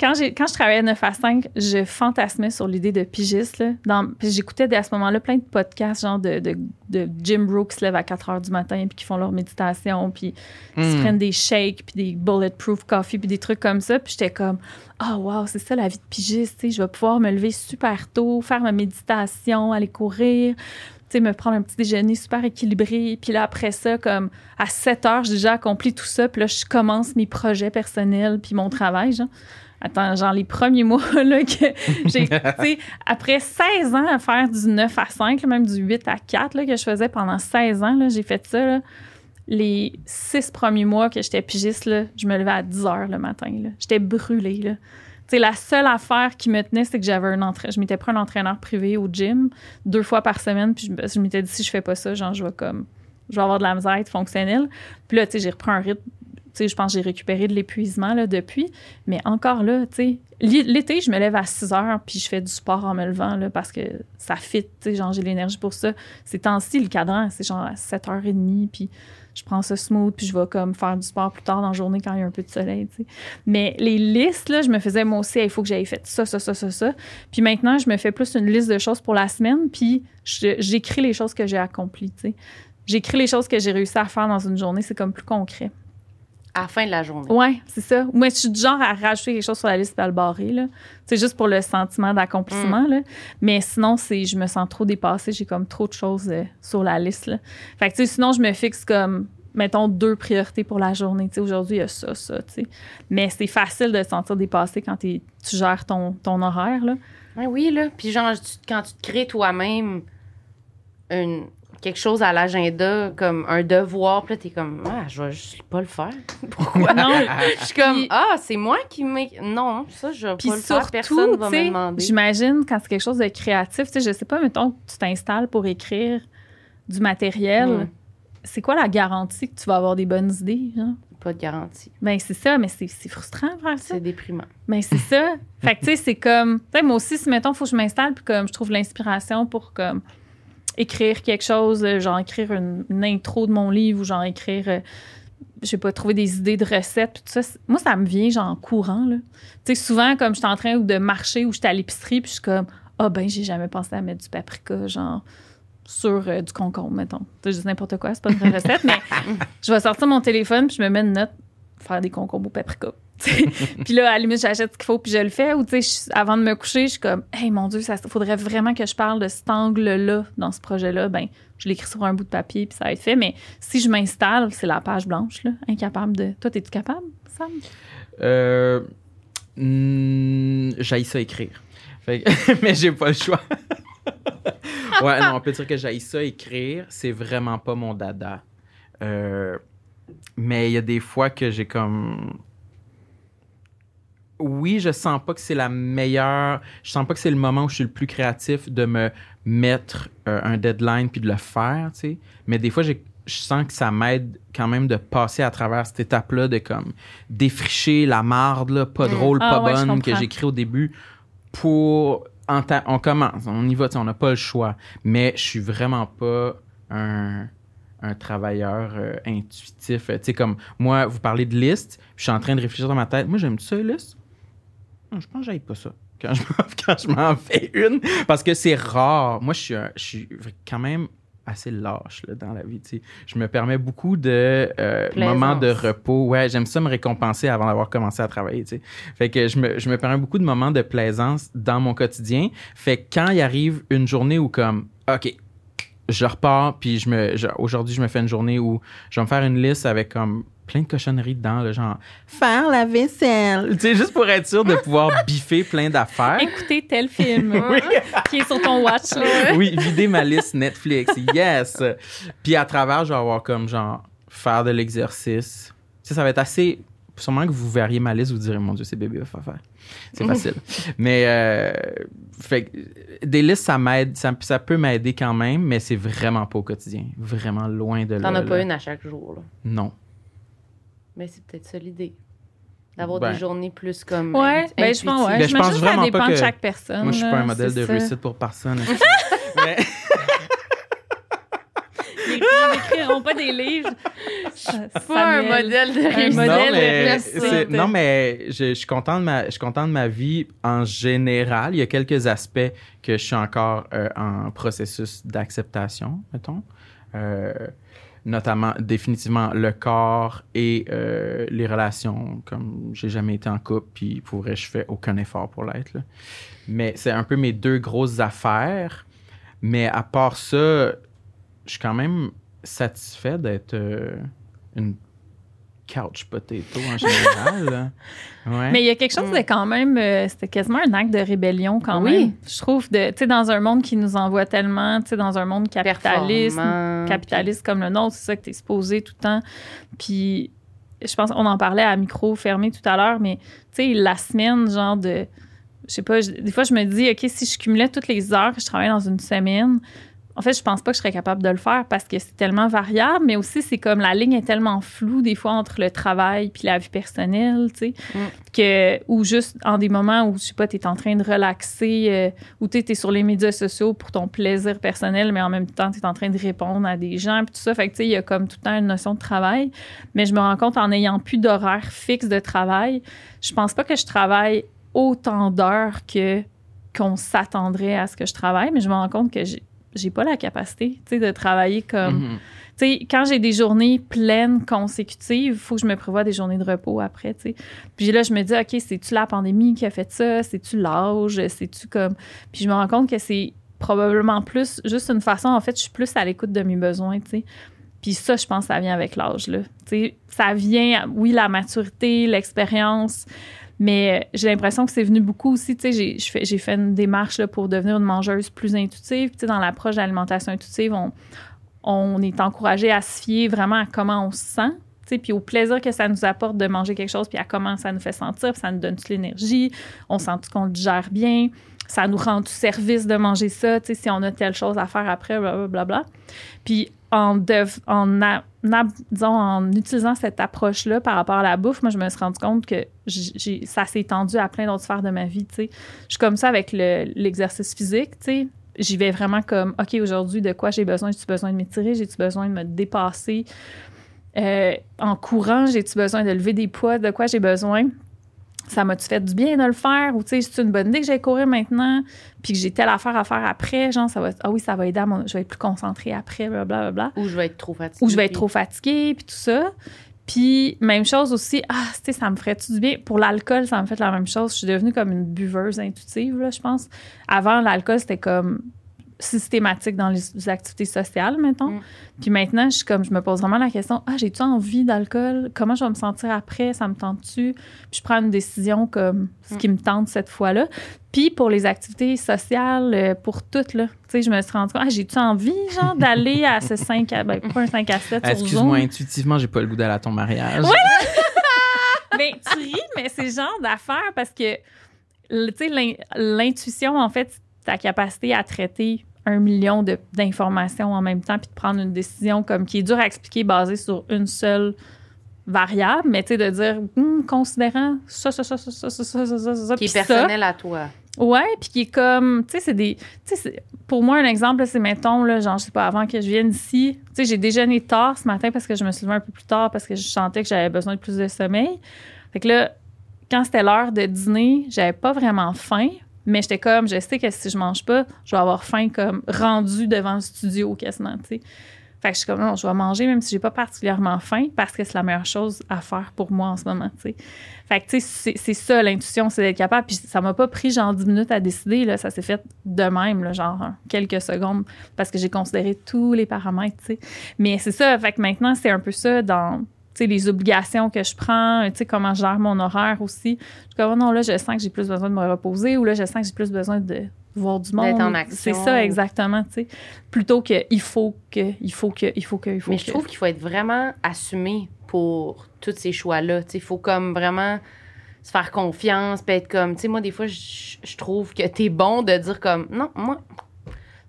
quand, quand je travaillais de 9 à 5, je fantasmais sur l'idée de pigiste. Là. Dans- puis J'écoutais à ce moment-là plein de podcasts, genre de, de, de Jim Rowe qui se lève à 4 heures du matin puis qui font leur méditation, puis qui se Hmm. prennent des shakes, puis des bulletproof coffee, puis des trucs comme ça. Puis j'étais comme, ah, wow, c'est ça la vie de pigiste. tu sais, Je vais pouvoir me lever super tôt, faire ma méditation, aller courir, tu sais, me prendre un petit déjeuner super équilibré. Puis là, après ça, comme à 7 heures, j'ai déjà accompli tout ça. Puis là, je commence mes projets personnels, puis mon travail, genre. Attends, genre les premiers mois là, que j'ai, après 16 ans à faire du 9 à 5, là, même du 8 à 4 là, que je faisais pendant 16 ans, là, j'ai fait ça. là. Les six premiers mois que j'étais pigiste, là, je me levais à 10 heures le matin. là. J'étais brûlée. Là. Tu sais, la seule affaire qui me tenait, c'est que j'avais un entra- je m'étais pris un entraîneur privé au gym deux fois par semaine. Puis je m'étais dit, si je fais pas ça, genre, je vais comme, je vais avoir de la misère à être fonctionnelle. Puis là, tu sais, j'ai repris un rythme. Sais, je pense que j'ai récupéré de l'épuisement là, depuis. Mais encore là, tu sais, l'été, je me lève à 6 heures puis je fais du sport en me levant là, parce que ça fit. Tu sais, genre, j'ai l'énergie pour ça. Ces temps-ci, le cadran, c'est genre à 7h30. Puis je prends ça smooth, puis je vais comme faire du sport plus tard dans la journée quand il y a un peu de soleil. Mais les listes, là, je me faisais moi aussi, il faut que j'aille fait ça, ça, ça, ça, ça. Puis maintenant, je me fais plus une liste de choses pour la semaine, puis j'écris les choses que j'ai accomplies. J'écris les choses que j'ai réussi à faire dans une journée, c'est comme plus concret. À la fin de la journée. Ouais, c'est ça. Moi, je suis du genre à rajouter quelque chose sur la liste et à le barrer, là. C'est juste pour le sentiment d'accomplissement, là. Mais sinon, c'est, je me sens trop dépassée. J'ai comme trop de choses euh, sur la liste, là. Fait que, sinon, je me fixe comme, mettons, deux priorités pour la journée. Tu sais, aujourd'hui, il y a ça, ça, tu sais. Mais c'est facile de se sentir dépassé quand tu gères ton, ton horaire, là. Ouais, oui, là. Puis genre, tu- quand tu te crées toi-même une, quelque chose à l'agenda, comme un devoir, puis là, t'es comme, ah, je vais juste pas le faire. Pourquoi? Non, Je suis comme, ah, c'est moi qui m'ai. Non, ça, je vais Puis pas le faire. surtout, Personne va me demander. j'imagine quand c'est quelque chose de créatif, tu sais, je sais pas, mettons que tu t'installes pour écrire du matériel, Mm. c'est quoi la garantie que tu vas avoir des bonnes idées? Genre? Pas de garantie. Ben c'est ça, mais c'est c'est frustrant faire ça. C'est déprimant. Ben c'est ça. fait que tu sais, c'est comme, tu sais, moi aussi, si mettons, faut que je m'installe, puis comme je trouve l'inspiration pour comme écrire quelque chose, euh, genre écrire une, une intro de mon livre ou genre écrire, euh, je sais pas, trouver des idées de recettes, tout ça. Moi, ça me vient genre en courant, là. Tu sais, souvent, comme je suis en train de marcher ou je suis à l'épicerie, puis je suis comme, ah ben, j'ai jamais pensé à mettre du paprika, genre sur euh, du concombre, mettons. Tu sais, je dis n'importe quoi, c'est pas une vraie recette, mais je vais sortir mon téléphone, puis je me mets une note, faire des concombres au paprika. Puis là, à la limite, j'achète ce qu'il faut, puis je le fais. Ou, tu sais, avant de me coucher, je suis comme, hey, mon Dieu, il faudrait vraiment que je parle de cet angle-là dans ce projet-là. Ben, je l'écris sur un bout de papier, puis ça va être fait. Mais si je m'installe, c'est la page blanche, là, incapable de. Toi, es-tu capable, Sam? Euh, hmm, ça écrire. Fait que- mais j'ai pas le choix. ouais, non, on peut dire que j'haïs ça écrire. C'est vraiment pas mon dada. Euh, mais il y a des fois que j'ai comme. Oui, je sens pas que c'est la meilleure. Je sens pas que c'est le moment où je suis le plus créatif de me mettre euh, un deadline puis de le faire, tu sais. Mais des fois, je sens que ça m'aide quand même de passer à travers cette étape-là de comme défricher la marde, là, pas Mm. drôle, Ah pas ouais, bonne que j'écris au début pour. On commence, on y va, tu sais, on n'a pas le choix. Mais je suis vraiment pas un, un travailleur euh, intuitif. Tu sais, comme moi, vous parlez de liste, je suis en train de réfléchir dans ma tête. Moi, j'aime ça. Non, je pense que j'aille pas ça. Quand je, m'en- quand je m'en fais une, parce que c'est rare. Moi, je suis, un- je suis quand même assez lâche là, dans la vie. tu sais. Je me permets beaucoup de euh, moments de repos. Ouais, j'aime ça me récompenser avant d'avoir commencé à travailler. tu sais. Fait que je me, je me permets beaucoup de moments de plaisance dans mon quotidien. Fait que quand il arrive une journée où comme, OK, je repars, puis je me, aujourd'hui, je me fais une journée où je vais me faire une liste avec comme plein de cochonneries dedans, là, genre faire la vaisselle. Tu sais, juste pour être sûr de pouvoir biffer plein d'affaires. Écoutez tel film qui est sur ton watch, là. oui, vider ma liste Netflix. Yes. Puis à travers, je vais avoir comme genre faire de l'exercice. Tu sais, ça va être assez. Sûrement que vous verriez ma liste, vous direz, mon Dieu, c'est bébé, va faire. C'est facile. mais, euh, fait que, des listes, ça m'aide, ça, ça peut m'aider quand même, mais c'est vraiment pas au quotidien. Vraiment loin de là. T'en as pas là. une à chaque jour, là. Non. Mais c'est peut-être ça l'idée. D'avoir Ben. des journées plus comme. Ouais, ben, je pense, ouais. Ben, je pense que vraiment ça dépend pas de que- chaque personne. Moi, je suis pas un modèle de ça. réussite pour personne. mais, Les n'écriront pas des livres. Pas un Samuel. modèle de Un modèle non, de mais, réussite. non, mais je, je suis content de ma, je suis content de ma vie en général. Il y a quelques aspects que je suis encore euh, en processus d'acceptation, mettons. Euh, notamment, définitivement, le corps et euh, les relations. Comme j'ai jamais été en couple, puis pour vrai, je fais aucun effort pour l'être. Mais c'est un peu mes deux grosses affaires. Mais à part ça, je suis quand même satisfait d'être euh, une couch potato en général. Ouais. Mais il y a quelque chose de quand même, euh, c'était quasiment un acte de rébellion quand Oui. même. Je trouve, de, tu sais, dans un monde qui nous envoie tellement, tu sais, dans un monde capitaliste, capitaliste comme le nôtre, c'est ça que tu es supposé tout le temps. Puis, je pense qu'on en parlait à micro fermé tout à l'heure, mais tu sais, la semaine, genre de. Je sais pas, je- des fois, je me dis, OK, si je cumulais toutes les heures que je travaille dans une semaine, en fait, je pense pas que je serais capable de le faire parce que c'est tellement variable, mais aussi, c'est comme la ligne est tellement floue, des fois, entre le travail puis la vie personnelle, tu sais, Mm. que, ou juste en des moments où, je sais pas, tu es en train de relaxer, euh, ou tu es sur les médias sociaux pour ton plaisir personnel, mais en même temps, tu es en train de répondre à des gens, puis tout ça. Fait que, tu sais, il y a comme tout le temps une notion de travail. Mais je me rends compte, en n'ayant plus d'horaire fixe de travail, je pense pas que je travaille autant d'heures que qu'on s'attendrait à ce que je travaille, mais je me rends compte que j'ai j'ai pas la capacité, tu sais, de travailler comme... Mhm. Tu sais, quand j'ai des journées pleines consécutives, il faut que je me prévoie des journées de repos après, tu sais. Puis là, je me dis, OK, c'est-tu la pandémie qui a fait ça? C'est-tu l'âge? C'est-tu comme... Puis je me rends compte que c'est probablement plus juste une façon, en fait, je suis plus à l'écoute de mes besoins, tu sais. Puis ça, je pense, ça vient avec l'âge, là. Tu sais, ça vient, oui, la maturité, l'expérience, mais j'ai l'impression que c'est venu beaucoup aussi. Tu sais, j'ai, fait une démarche là, pour devenir une mangeuse plus intuitive. Tu sais, dans l'approche d'alimentation intuitive, on, on est encouragé à se fier vraiment à comment on se sent. Puis au plaisir que ça nous apporte de manger quelque chose, puis à comment ça nous fait sentir, ça nous donne toute l'énergie, on sent qu'on le digère bien, ça nous rend tout service de manger ça, tu sais, si on a telle chose à faire après, blablabla. Bla, bla. Puis en, dev- en, disons, en utilisant cette approche-là par rapport à la bouffe, moi, je me suis rendu compte que j'ai- ça s'est étendu à plein d'autres sphères de ma vie, tu sais. Je suis comme ça avec le- l'exercice physique, tu sais. J'y vais vraiment comme, OK, aujourd'hui, de quoi j'ai besoin? J'ai-tu besoin de m'étirer? J'ai-tu besoin de me dépasser? Euh, en courant, j'ai-tu besoin de lever des poids? De quoi j'ai besoin? Ça m'a-tu fait du bien de le faire? Ou, tu sais, c'est une bonne idée que j'aille courir maintenant? Puis que j'ai telle affaire à faire après? Genre, ça va, ah oui, ça va aider à mon, je vais être plus concentrée après, blablabla. Bla, bla Ou je vais être trop fatiguée. ou je vais être trop fatiguée, puis tout ça. Puis, même chose aussi, ah, tu sais, ça me ferait-tu du bien? Pour l'alcool, ça me fait la même chose. Je suis devenue comme une buveuse intuitive, là, je pense. Avant, l'alcool, c'était comme systématique dans les, les activités sociales, mettons. Mm. Puis maintenant, je suis comme, je me pose vraiment la question, ah, j'ai-tu envie d'alcool? Comment je vais me sentir après? Ça me tente-tu? Puis je prends une décision comme ce qui me tente cette fois-là. Puis pour les activités sociales, euh, pour toutes, là, tu sais, je me suis rendu compte, ah, j'ai-tu envie, genre, d'aller à ce 5 à, ben, pas un 5 à 7 sur Excuse-moi, intuitivement, j'ai pas le goût d'aller à ton mariage. Mais tu ris, mais c'est le genre d'affaire parce que, tu sais, l'in- l'intuition, en fait, ta capacité à traiter un million d'informations en même temps puis de prendre une décision comme qui est dure à expliquer basée sur une seule variable, mais tu sais, de dire, Hum, considérant ça, ça, ça, ça, ça, ça, ça, ça, ça, ça, Qui est puis ça. personnel à toi. Ouais, puis qui est comme, tu sais, c'est des, tu sais, pour moi un exemple, c'est mettons là, genre je sais pas, avant que je vienne ici, tu sais, j'ai déjeuné tard ce matin parce que je me suis levée un peu plus tard parce que je sentais que j'avais besoin de plus de sommeil. Fait que là, quand c'était l'heure de dîner, j'avais pas vraiment faim, mais j'étais comme, je sais que si je mange pas, je vais avoir faim comme rendu devant le studio quasiment, tu sais. Fait que je suis comme, non, je vais manger même si j'ai pas particulièrement faim parce que c'est la meilleure chose à faire pour moi en ce moment, tu sais. Fait que, tu sais, c'est- ça l'intuition, c'est d'être capable. Puis ça m'a pas pris genre 10 minutes à décider, là. Ça s'est fait de même, là, genre en quelques secondes, parce que j'ai considéré tous les paramètres, tu sais. Mais c'est ça, fait que maintenant, c'est un peu ça dans, sais, les obligations que je prends, tu sais, comment je gère mon horaire aussi. Je suis comme, oh non, là, je sens que j'ai plus besoin de me reposer ou là, je sens que j'ai plus besoin de voir du monde. D'être en action. C'est ça, exactement, tu sais. Plutôt que il faut que, il faut que, il faut que, il faut Mais que. je trouve qu'il faut être vraiment assumé pour tous ces choix-là. Il faut comme vraiment se faire confiance, puis être comme, tu sais, moi, des fois, je je trouve que t'es bon de dire comme, non, moi,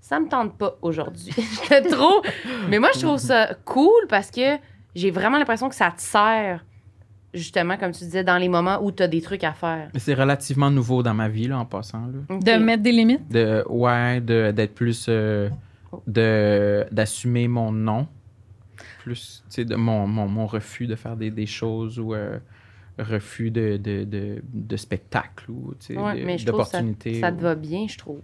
ça me tente pas aujourd'hui. J'étais trop. Mais moi, je trouve ça cool parce que j'ai vraiment l'impression que ça te sert justement, comme tu disais, dans les moments où tu as des trucs à faire. Mais c'est relativement nouveau dans ma vie, là, en passant. Là. De mettre des limites? De, ouais, de- d'être plus. euh, de d'assumer mon non. Plus, tu sais, de mon, mon, mon refus de faire des, des choses ou euh, refus de, de, de, de spectacle ou, tu sais, Ouais, ça, d'opportunités. ça te va bien, je trouve.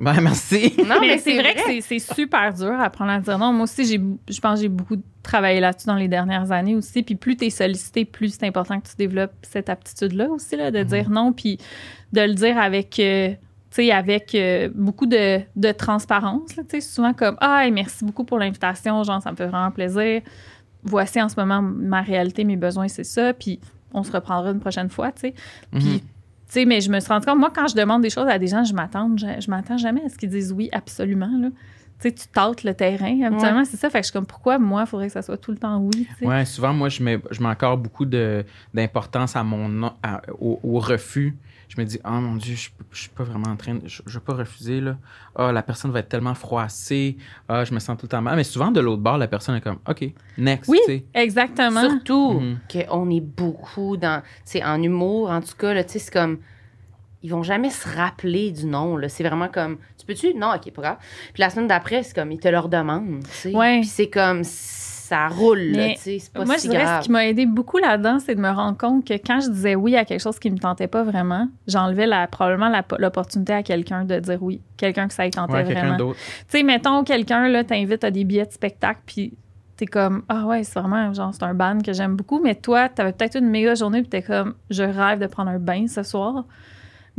Ben, merci. Non, mais, c'est vrai, que c'est- c'est super dur à apprendre à dire non. Moi aussi, j'ai, je pense que j'ai beaucoup travaillé là-dessus dans les dernières années aussi. Puis plus tu es sollicité, plus c'est important que tu développes cette aptitude-là aussi, là, de dire non. Puis de le dire avec, euh, tu sais, avec euh, beaucoup de, de transparence. là, tu sais, souvent comme Ah, merci beaucoup pour l'invitation. Genre, ça me fait vraiment plaisir. Voici en ce moment ma réalité, mes besoins, c'est ça. Puis on se reprendra une prochaine fois, tu sais. Puis Mhm. tu sais, mais je me suis rendu compte, moi, quand je demande des choses à des gens, je m'attends, je, je m'attends jamais à ce qu'ils disent oui, absolument. Là. Tu tâtes le terrain. Habituellement, c'est ça. Fait que je suis comme, pourquoi moi, il faudrait que ça soit tout le temps oui? tu sais? Ouais, souvent, moi, je mets, je beaucoup de, d'importance à mon non- à- au, au refus. Je me dis, oh mon Dieu, je, je suis pas vraiment en train de. Je, je vais pas refuser, là. Ah, la personne va être tellement froissée. Ah, je me sens tout le temps mal. Mais souvent, de l'autre bord, la personne est comme, OK, next, Oui. Exactement. Surtout Mhm. qu'on est beaucoup dans, tu en humour, en tout cas, là, tu sais, c'est comme, ils vont jamais se rappeler du nom, là. C'est vraiment comme, tu peux-tu? Non, ok, pas grave. Puis la semaine d'après, c'est comme, ils te le redemandent, tu sais. Ouais. Puis c'est comme, ça roule, tu sais, c'est pas Moi, si je dirais grave. ce qui m'a aidé beaucoup là-dedans, c'est de me rendre compte que quand je disais oui à quelque chose qui me tentait pas vraiment, j'enlevais la, probablement la- l'opportunité à quelqu'un de dire oui. Quelqu'un que ça y tentait Ouais, vraiment. d'autre. Tu sais, mettons, quelqu'un, là, t'invite à des billets de spectacle, puis t'es comme, ah ouais, c'est vraiment, genre, c'est un band que j'aime beaucoup, mais toi, t'avais peut-être une méga journée, puis t'es comme, je rêve de prendre un bain ce soir.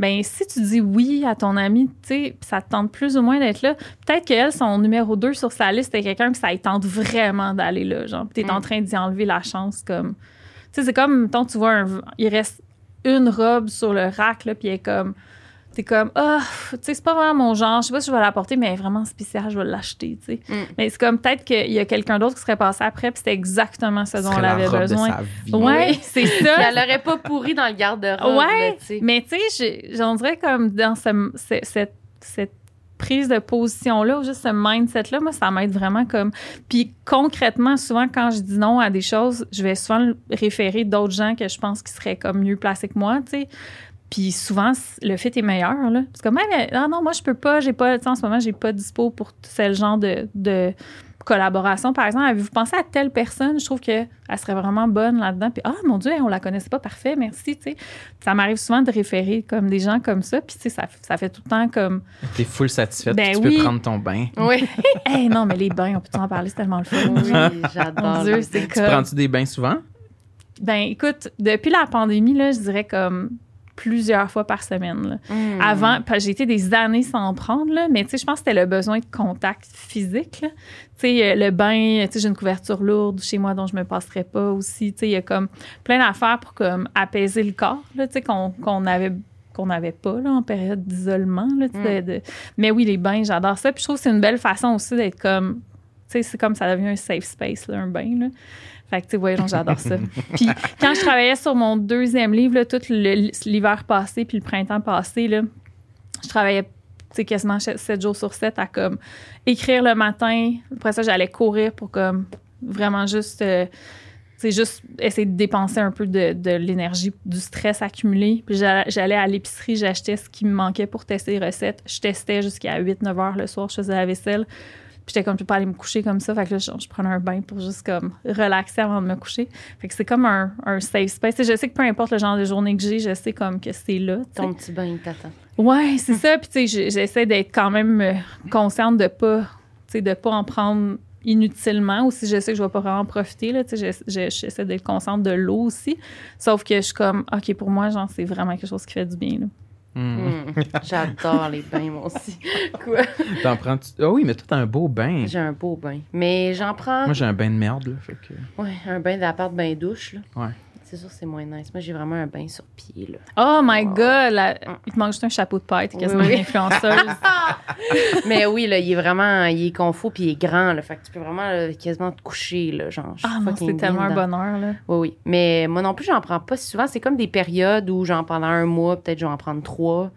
Ben, si tu dis oui à ton ami, tu sais, ça te tente plus ou moins d'être là, peut-être qu'elle, son numéro 2 sur sa liste, c'est quelqu'un que ça lui tente vraiment d'aller là, genre, puis t'es en Mm. train d'y enlever la chance, comme. Tu sais, c'est comme, mettons, tu vois, un- il reste une robe sur le rack, là, puis elle est comme. T'es comme, ah, tu sais, c'est pas vraiment mon genre, je sais pas si je vais la porter, mais elle est vraiment spéciale, je vais l'acheter, tu sais. Mm. Mais c'est comme peut-être qu'il y a quelqu'un d'autre qui serait passé après, puis c'était exactement ce dont elle avait robe besoin. de sa vie. Ouais, c'est Puis ça. elle aurait pas pourri dans le garde-robe, Ouais, là. Mais tu sais, j'en dirais comme dans ce- ce- cette, cette prise de position-là, ou juste ce mindset-là, moi, ça m'aide vraiment comme. Puis concrètement, souvent, quand je dis non à des choses, je vais souvent référer d'autres gens que je pense qui seraient comme mieux placés que moi, tu sais. Puis souvent, le fit est meilleur, là. C'est comme, ah non, non, moi, je peux pas, j'ai pas, tu sais, en ce moment, j'ai pas dispo pour ce genre de, de collaboration. Par exemple, avez-vous pensé à telle personne? Je trouve qu'elle serait vraiment bonne là-dedans. Puis, ah, mon Dieu, on la connaissait pas, parfait, merci, tu sais. Ça m'arrive souvent de référer comme des gens comme ça. Puis, tu sais, ça, ça fait tout le temps comme, T'es full satisfaite. Ben tu oui. peux prendre ton bain. Oui, hey, non, mais les bains, on peut en parler, c'est tellement le fun. oui, Mon j'adore. Dieu, c'est. Tu prends-tu des bains souvent? Ben, écoute, depuis la pandémie, là, je dirais comme plusieurs fois par semaine. là. Mm. Avant, j'ai été des années sans en prendre, là, mais tu sais, je pense que c'était le besoin de contact physique. sais, euh, le bain, tu sais, j'ai une couverture lourde chez moi dont je me passerais pas aussi. Tu sais, il y a comme plein d'affaires pour comme apaiser le corps, là, tu sais, qu'on qu'on avait qu'on n'avait pas là, en période d'isolement. de- de- Mais oui, les bains, j'adore ça. Puis je trouve que c'est une belle façon aussi d'être comme... Tu sais, c'est comme ça devient un safe space, là, un bain. Là. Fait que, tu sais, j'adore ça. Puis quand je travaillais sur mon deuxième livre, là, tout l'hiver passé puis le printemps passé, là, je travaillais tu sais, quasiment 7 jours sur 7 à comme écrire le matin. Après ça, j'allais courir pour comme vraiment juste, euh, juste essayer de dépenser un peu de, de l'énergie, du stress accumulé. Puis j'allais j'allais à l'épicerie, j'achetais ce qui me manquait pour tester les recettes. Je testais jusqu'à 8-9 heures le soir, je faisais la vaisselle. Puis j'étais comme, je peux pas aller me coucher comme ça. Fait que là, je, je prenais un bain pour juste comme relaxer avant de me coucher. Fait que c'est comme un, un safe space. Je sais que peu importe le genre de journée que j'ai, je sais comme que c'est là. Ton petit bain t'attend. Ouais, c'est ça. Puis tu sais, j'essaie d'être quand même euh, consciente de pas, tu sais, de pas en prendre inutilement. Ou si je sais que je vais pas vraiment en profiter, là, j'essaie d'être consciente de l'eau aussi. Sauf que je suis comme, ok, pour moi, genre, c'est vraiment quelque chose qui fait du bien. Là. Hmm. Mm. J'adore les bains, moi aussi. Quoi? T'en prends-tu? Ah oui, mais toi, t'as un beau bain. J'ai un beau bain. Mais j'en prends. Moi, j'ai un bain de merde, là. Fait que... Ouais, un bain d'appart, bain douche, là. Ouais. C'est sûr, c'est moins nice. Moi, j'ai vraiment un bain sur pied, là. Oh my Wow. God! la- Il te manque juste un chapeau de paille, t'es quasiment Oui, influenceuse. Mais oui, là, il est vraiment, il est confort puis il est grand, là. Fait que tu peux vraiment là, quasiment te coucher, là. Genre, ah non, c'est tellement un bonheur, là. Oui, oui. Mais moi non plus, j'en prends pas si souvent. C'est comme des périodes où, genre, pendant un mois, peut-être, je vais en prendre trois.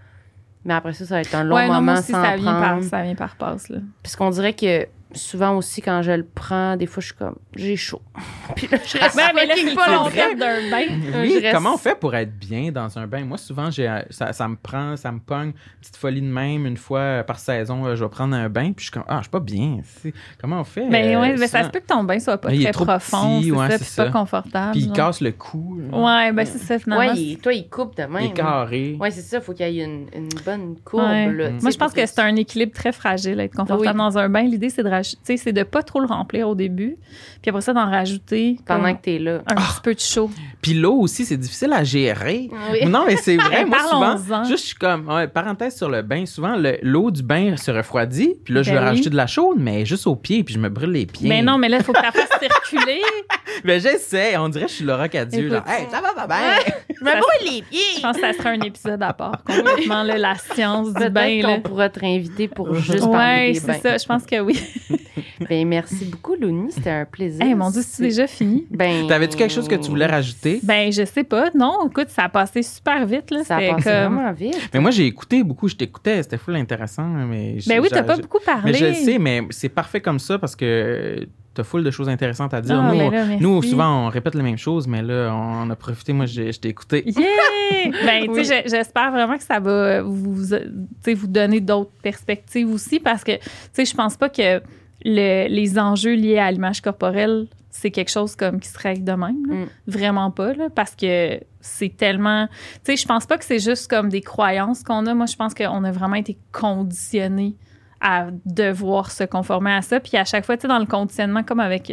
Mais après ça, ça va être un long ouais, non, moment moi aussi, sans ça en vient, par, ça vient par passe, là. Puisqu'on dirait que souvent aussi, quand je le prends, des fois, je suis comme, j'ai chaud. Puis là, je reste Ouais, mais là, fucking c'est pas pas longtemps. d'un bain. Oui, je reste- comment on fait pour être bien dans un bain? Moi, souvent, j'ai, euh, ça, ça me prend, ça me pogne, petite folie de même, une fois par saison, euh, je vais prendre un bain, puis je suis comme, ah, je suis pas bien. c'est- Comment on fait? Mais euh, ouais, mais ça se peut que ton bain soit pas Mais il est très trop profond, petit, c'est ouais, ça, c'est puis pas ça. confortable. Puis il genre. casse le cou. là. Ouais, ben c'est ça, finalement. Ouais, il- toi, il coupe de même. Il est carré. Ouais, c'est ça, faut qu'il y ait une, une bonne courbe. Ouais. Là, Moi, je pense que c'est un équilibre très fragile, être confortable Oui. dans un bain. L'idée, c'est de sais, c'est de pas trop le remplir au début, puis après ça, d'en rajouter Pendant que t'es là. un petit peu de chaud. Puis l'eau aussi, c'est difficile à gérer. Oui. Non, mais c'est vrai. Moi, souvent, juste, je suis comme, ouais, parenthèse sur le bain, souvent, le- l'eau du bain se refroidit, puis là, je Ben vais oui. rajouter de la chaude, mais juste aux pieds, puis je me brûle les pieds. Mais non, mais là, il faut que ça fasse circuler. Mais j'essaie, on dirait que je suis Laura Cadieux, genre, hey, ça va pas bien. Je me brûle les Je pieds! pense que ça serait un épisode à part, complètement, là, la science du bain. Là. qu'on pourra te réinviter pour juste parler Ouais, c'est ça. Je pense que oui. Ben, merci beaucoup, Louni. C'était un plaisir. Hey, mon Dieu, c'est déjà fini. Ben, T'avais-tu quelque chose que tu voulais rajouter? Ben, je sais pas. Non, écoute, ça a passé super vite. Là. Ça a passé comme... vraiment vite. Mais moi, j'ai écouté beaucoup, je t'écoutais, c'était full intéressant, mais... Ben oui, t'as pas beaucoup parlé. Mais je le sais, mais c'est parfait comme ça parce que t'as full de choses intéressantes à dire. Ah, nous, ben là, nous, souvent, on répète les mêmes choses, mais là, on a profité. Moi, j'ai- je t'ai écouté. Yeah! Ben, tu Oui. sais, je- j'espère vraiment que ça va vous, tu sais, vous donner d'autres perspectives aussi parce que, tu sais, je pense pas que le- les enjeux liés à l'image corporelle, c'est quelque chose comme qui se règle de même. là. Mm. Vraiment pas, là, parce que c'est tellement. Tu sais, je pense pas que c'est juste comme des croyances qu'on a. Moi, je pense qu'on a vraiment été conditionnés à devoir se conformer à ça. Puis à chaque fois, tu sais, dans le conditionnement, comme avec.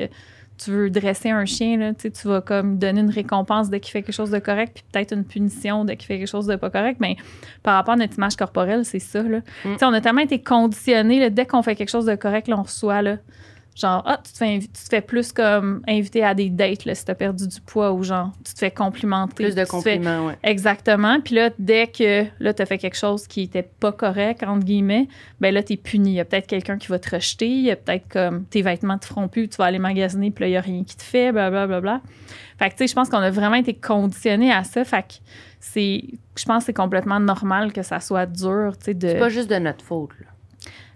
Tu veux dresser un chien, là, tu vas comme donner une récompense dès qu'il fait quelque chose de correct, puis peut-être une punition dès qu'il fait quelque chose de pas correct. Mais par rapport à notre image corporelle, c'est ça. Là. Sais, on a tellement été conditionnés, là, dès qu'on fait quelque chose de correct, là, on reçoit là, genre, ah, tu te, fais tu te fais plus comme inviter à des dates là, si t'as perdu du poids ou genre, tu te fais complimenter. Plus de compliments, ouais. Exactement. Puis là, dès que là, tu as fait quelque chose qui était pas correct, entre guillemets, ben là, tu es puni. Il y a peut-être quelqu'un qui va te rejeter. Il y a peut-être comme tes vêtements te feront plus, tu vas aller magasiner, puis là, il y a rien qui te fait, blablabla. Bla, bla, bla. Fait que, tu sais, je pense qu'on a vraiment été conditionnés à ça. Fait que c'est, je pense que c'est complètement normal que ça soit dur, tu sais, de. C'est pas juste de notre faute, là.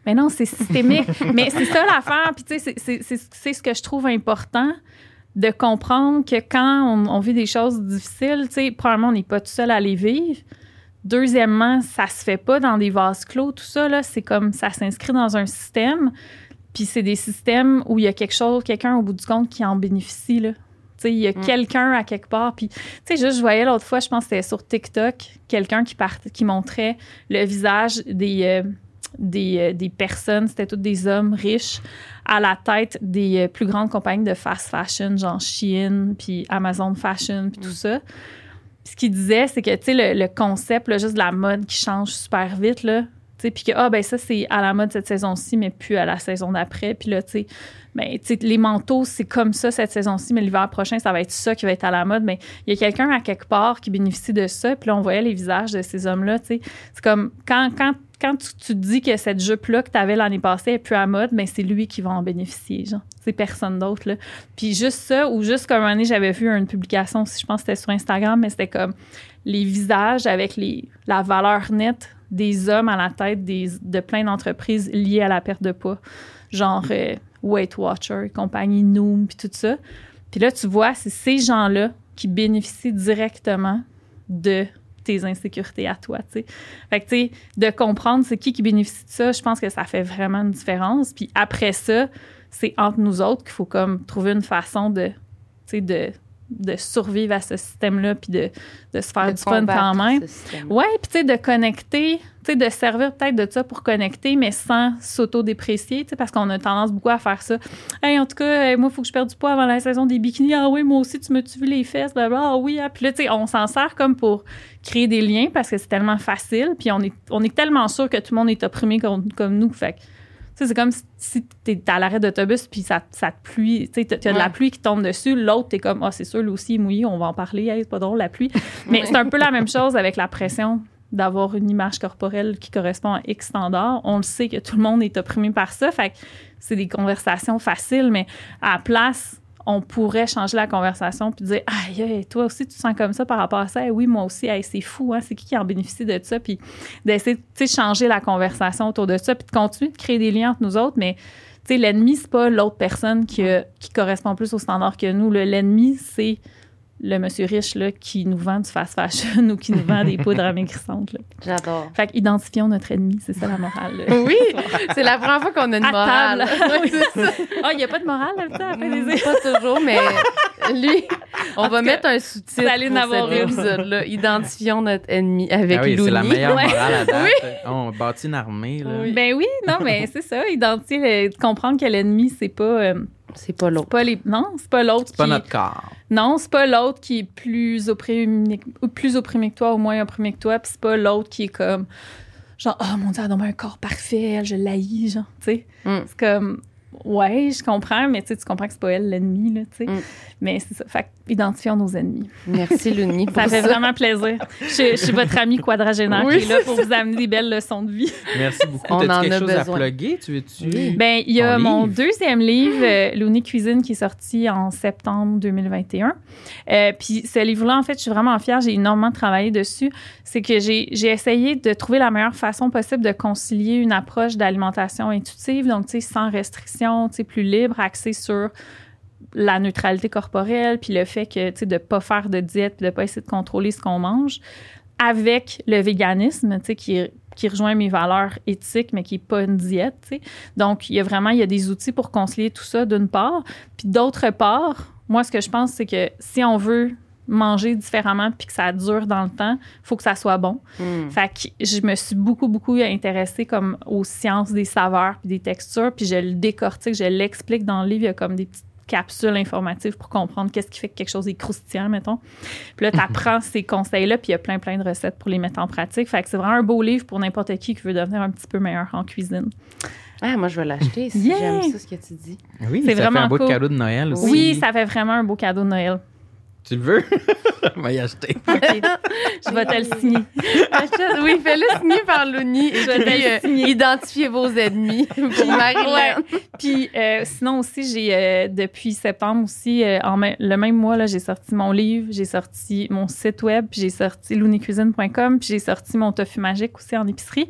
Mais non, c'est systémique. Mais c'est ça l'affaire. Puis, tu sais, c'est- ce que je trouve important de comprendre que quand on, on vit des choses difficiles, tu sais, probablement, on n'est pas tout seul à les vivre. Deuxièmement, ça se fait pas dans des vases clos, tout ça, là. C'est comme ça s'inscrit dans un système. Puis, c'est des systèmes où il y a quelque chose, quelqu'un au bout du compte qui en bénéficie, là. Tu sais, il y a Mm. quelqu'un à quelque part. Puis, tu sais, juste, je voyais l'autre fois, je pense que c'était sur TikTok, quelqu'un qui, part- qui montrait le visage des, euh, des, euh, des personnes, c'était tous des hommes riches, à la tête des euh, plus grandes compagnies de fast fashion, genre Shein, puis Amazon Fashion, puis tout ça. Puis ce qu'il disait, c'est que, tu sais, le, le concept, là, juste de la mode qui change super vite, là, tu sais, puis que, ah, ben ça, c'est à la mode cette saison-ci, mais plus à la saison d'après. Puis là, tu sais, ben, les manteaux, c'est comme ça cette saison-ci, mais l'hiver prochain, ça va être ça qui va être à la mode. Mais il y a quelqu'un à quelque part qui bénéficie de ça. Puis là, on voyait les visages de ces hommes-là. C'est comme quand, quand, quand tu, te dis que cette jupe-là que tu avais l'année passée est plus à mode, ben c'est lui qui va en bénéficier, genre. C'est personne d'autre. Puis juste ça, ou juste comme un année, j'avais vu une publication, aussi, je pense que c'était sur Instagram, mais c'était comme les visages avec les, la valeur nette des hommes à la tête de plein d'entreprises liées à la perte de poids. Genre euh, Weight Watcher, compagnie Noom, puis tout ça. Puis là, tu vois, c'est ces gens-là qui bénéficient directement de tes insécurités à toi, tu sais. Fait que, tu sais, de comprendre c'est qui qui bénéficie de ça, je pense que ça fait vraiment une différence. Puis après ça, c'est entre nous autres qu'il faut comme trouver une façon de, tu sais, de, de survivre à ce système-là puis de, de se faire De du fun quand même. Ouais, puis tu sais, de connecter, tu sais, de servir peut-être de ça pour connecter, mais sans s'auto-déprécier, tu sais, parce qu'on a tendance beaucoup à faire ça. Hey, en tout cas, moi, il faut que je perde du poids avant la saison des bikinis. Ah oui, moi aussi, tu me-tu vu les fesses, blablabla. Ah oui, ah. Puis là, tu sais, on s'en sert comme pour créer des liens parce que c'est tellement facile, puis on est, on est tellement sûr que tout le monde est opprimé comme, comme nous. Fait sais, c'est comme si- t'es à l'arrêt d'autobus puis ça, ça te pluie, tu sais, t'as t'as de la pluie qui tombe dessus, l'autre, t'es comme, ah, c'est sûr, lui aussi, il est mouillé, on va en parler, Hey, c'est pas drôle, la pluie. Mais c'est un peu la même chose avec la pression d'avoir une image corporelle qui correspond à X standard. On le sait que tout le monde est opprimé par ça, fait que c'est des conversations faciles, mais à la place, on pourrait changer la conversation puis dire aïe, aïe, toi aussi tu te sens comme ça par rapport à ça? Eh oui, moi aussi, Hey, c'est fou, hein? c'est qui qui en bénéficie de ça? Puis d'essayer de tu sais, changer la conversation autour de ça puis de continuer de créer des liens entre nous autres, mais tu sais, l'ennemi, c'est pas l'autre personne qui, a- qui correspond plus au standard que nous. L'ennemi, c'est le monsieur riche là, qui nous vend du fast fashion ou qui nous vend des poudres amaigrissantes. là. J'adore. Fait qu'identifions notre ennemi, c'est ça la morale. là. Oui, c'est la première fois qu'on a une À morale. Oui. Ah, il n'y a pas de morale là-dedans, à la fin des Mm, Pas toujours, mais lui, on En va mettre cas, un sous-titre pour cet épisode-là. Identifions notre ennemi avec Ah oui, c'est la meilleure morale à date. On bâtit une armée, là. Oui. Ben oui, non, mais c'est ça, identifier, le- comprendre que l'ennemi, c'est pas, euh, C'est pas l'autre. pas les, non, c'est pas l'autre C'est pas qui, notre corps. non, c'est pas l'autre qui est plus opprimé, ou plus opprimé que toi ou moins opprimé que toi, puis c'est pas l'autre qui est comme, genre, oh mon dieu, elle a un corps parfait, je l'haïs, genre, tu sais. Mm. C'est comme, ouais, je comprends, mais tu comprends que c'est pas elle l'ennemi, là, tu sais. Mm. Mais c'est ça, fait que identifions nos ennemis. Merci, Looney. pour Ça fait vraiment plaisir. Je, je suis votre ami quadragénaire Oui, qui est là pour vous amener des belles leçons de vie. Merci beaucoup. On en quelque a chose à besoin. plugger? Tu veux-tu? Oui. Ben, il y a Ton mon livre? deuxième livre, euh, Looney Cuisine, qui est sorti en septembre 2021. Euh, puis ce livre-là, en fait, je suis vraiment fière. J'ai énormément travaillé dessus. C'est que j'ai j'ai essayé de trouver la meilleure façon possible de concilier une approche d'alimentation intuitive, donc, tu sais, sans restriction, plus libre, axée sur la neutralité corporelle, puis le fait que, de pas faire de diète, de pas essayer de contrôler ce qu'on mange, avec le véganisme, qui, qui rejoint mes valeurs éthiques, mais qui n'est pas une diète, tu sais. Donc, il y a vraiment, y a des outils pour concilier tout ça, d'une part. Puis d'autre part, moi, ce que je pense, c'est que si on veut manger différemment puis que ça dure dans le temps, faut que ça soit bon. Mm. Fait que je me suis beaucoup, beaucoup intéressée comme aux sciences des saveurs puis des textures, puis je le décortique, je l'explique dans le livre. Il y a comme des petites capsules informatives pour comprendre qu'est-ce qui fait que quelque chose est croustillant, mettons. Puis là, tu apprends ces conseils-là, puis il y a plein, plein de recettes pour les mettre en pratique. Fait que c'est vraiment un beau livre pour n'importe qui qui veut devenir un petit peu meilleur en cuisine. Ah, moi, je vais l'acheter si Yeah! j'aime ça, ce que tu dis. Oui, C'est ça vraiment fait un beau cool. cadeau de Noël aussi. Oui, ça fait vraiment un beau cadeau de Noël. Tu le veux? On va y acheter. Je vais te le signer. Achète- oui, fais-le signer par Looney. Et Je vais te euh, signer. identifiez vos ennemis pour. Puis euh, sinon aussi, j'ai euh, depuis septembre aussi, euh, en le même mois, là, j'ai sorti mon livre, j'ai sorti mon site web, puis j'ai sorti looneycuisine.com, puis j'ai sorti mon tofu magique aussi en épicerie.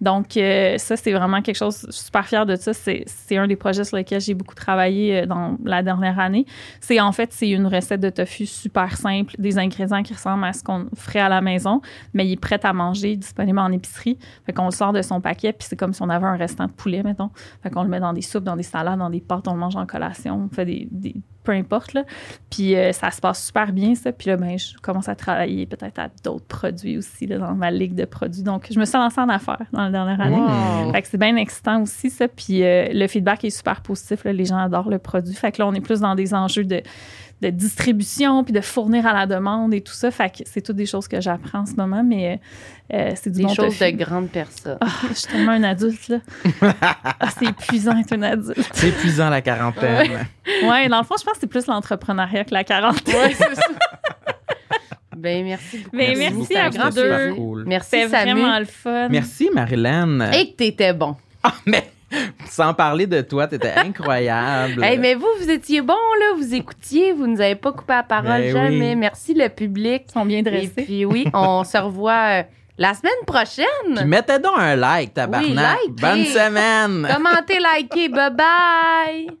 Donc euh, ça, c'est vraiment quelque chose, je suis super fière de ça. C'est un des projets sur lesquels j'ai beaucoup travaillé euh, dans la dernière année. C'est en fait, c'est une recette de tofu super simple, des ingrédients qui ressemblent à ce qu'on ferait à la maison, mais il est prêt à manger, disponible en épicerie. Fait qu'on le sort de son paquet, puis c'est comme si on avait un restant de poulet, mettons. Fait qu'on le met dans des soupes, dans des salades, dans des pâtes, on le mange en collation, on fait des, des- peu importe là. Puis euh, ça se passe super bien ça. Puis là ben je commence à travailler peut-être à d'autres produits aussi là, dans ma ligue de produits. Donc je me suis lancée en affaires dans la dernière année. Wow. Fait que c'est bien excitant aussi ça. Puis euh, le feedback est super positif. là. Les gens adorent le produit. Fait que là on est plus dans des enjeux de de distribution puis de fournir à la demande et tout ça. Fait que c'est toutes des choses que j'apprends en ce moment, mais euh, c'est du Des bon choses tofu. de grandes personnes. Ah, je suis tellement un adulte, là. Ah, c'est épuisant d'être un adulte. C'est épuisant la quarantaine. Ouais, dans le fond, je pense que c'est plus l'entrepreneuriat que la quarantaine. c'est ça. Ben, merci beaucoup. Ben, merci C'était à vous deux. Cool. Merci, C'est Samu. vraiment le fun. Merci, Marilyn. Et que t'étais bon. Ah, mais sans parler de toi, t'étais incroyable. Hey, mais vous, vous étiez bon, là. Vous écoutiez, vous nous avez pas coupé la parole Ben jamais. oui. Merci, le public. Ils sont bien Et dressés. puis, oui, on se revoit euh, la semaine prochaine. Puis mettez donc un like, tabarnak. Oui, likez. Bonne semaine. Commentez, likez. Bye bye.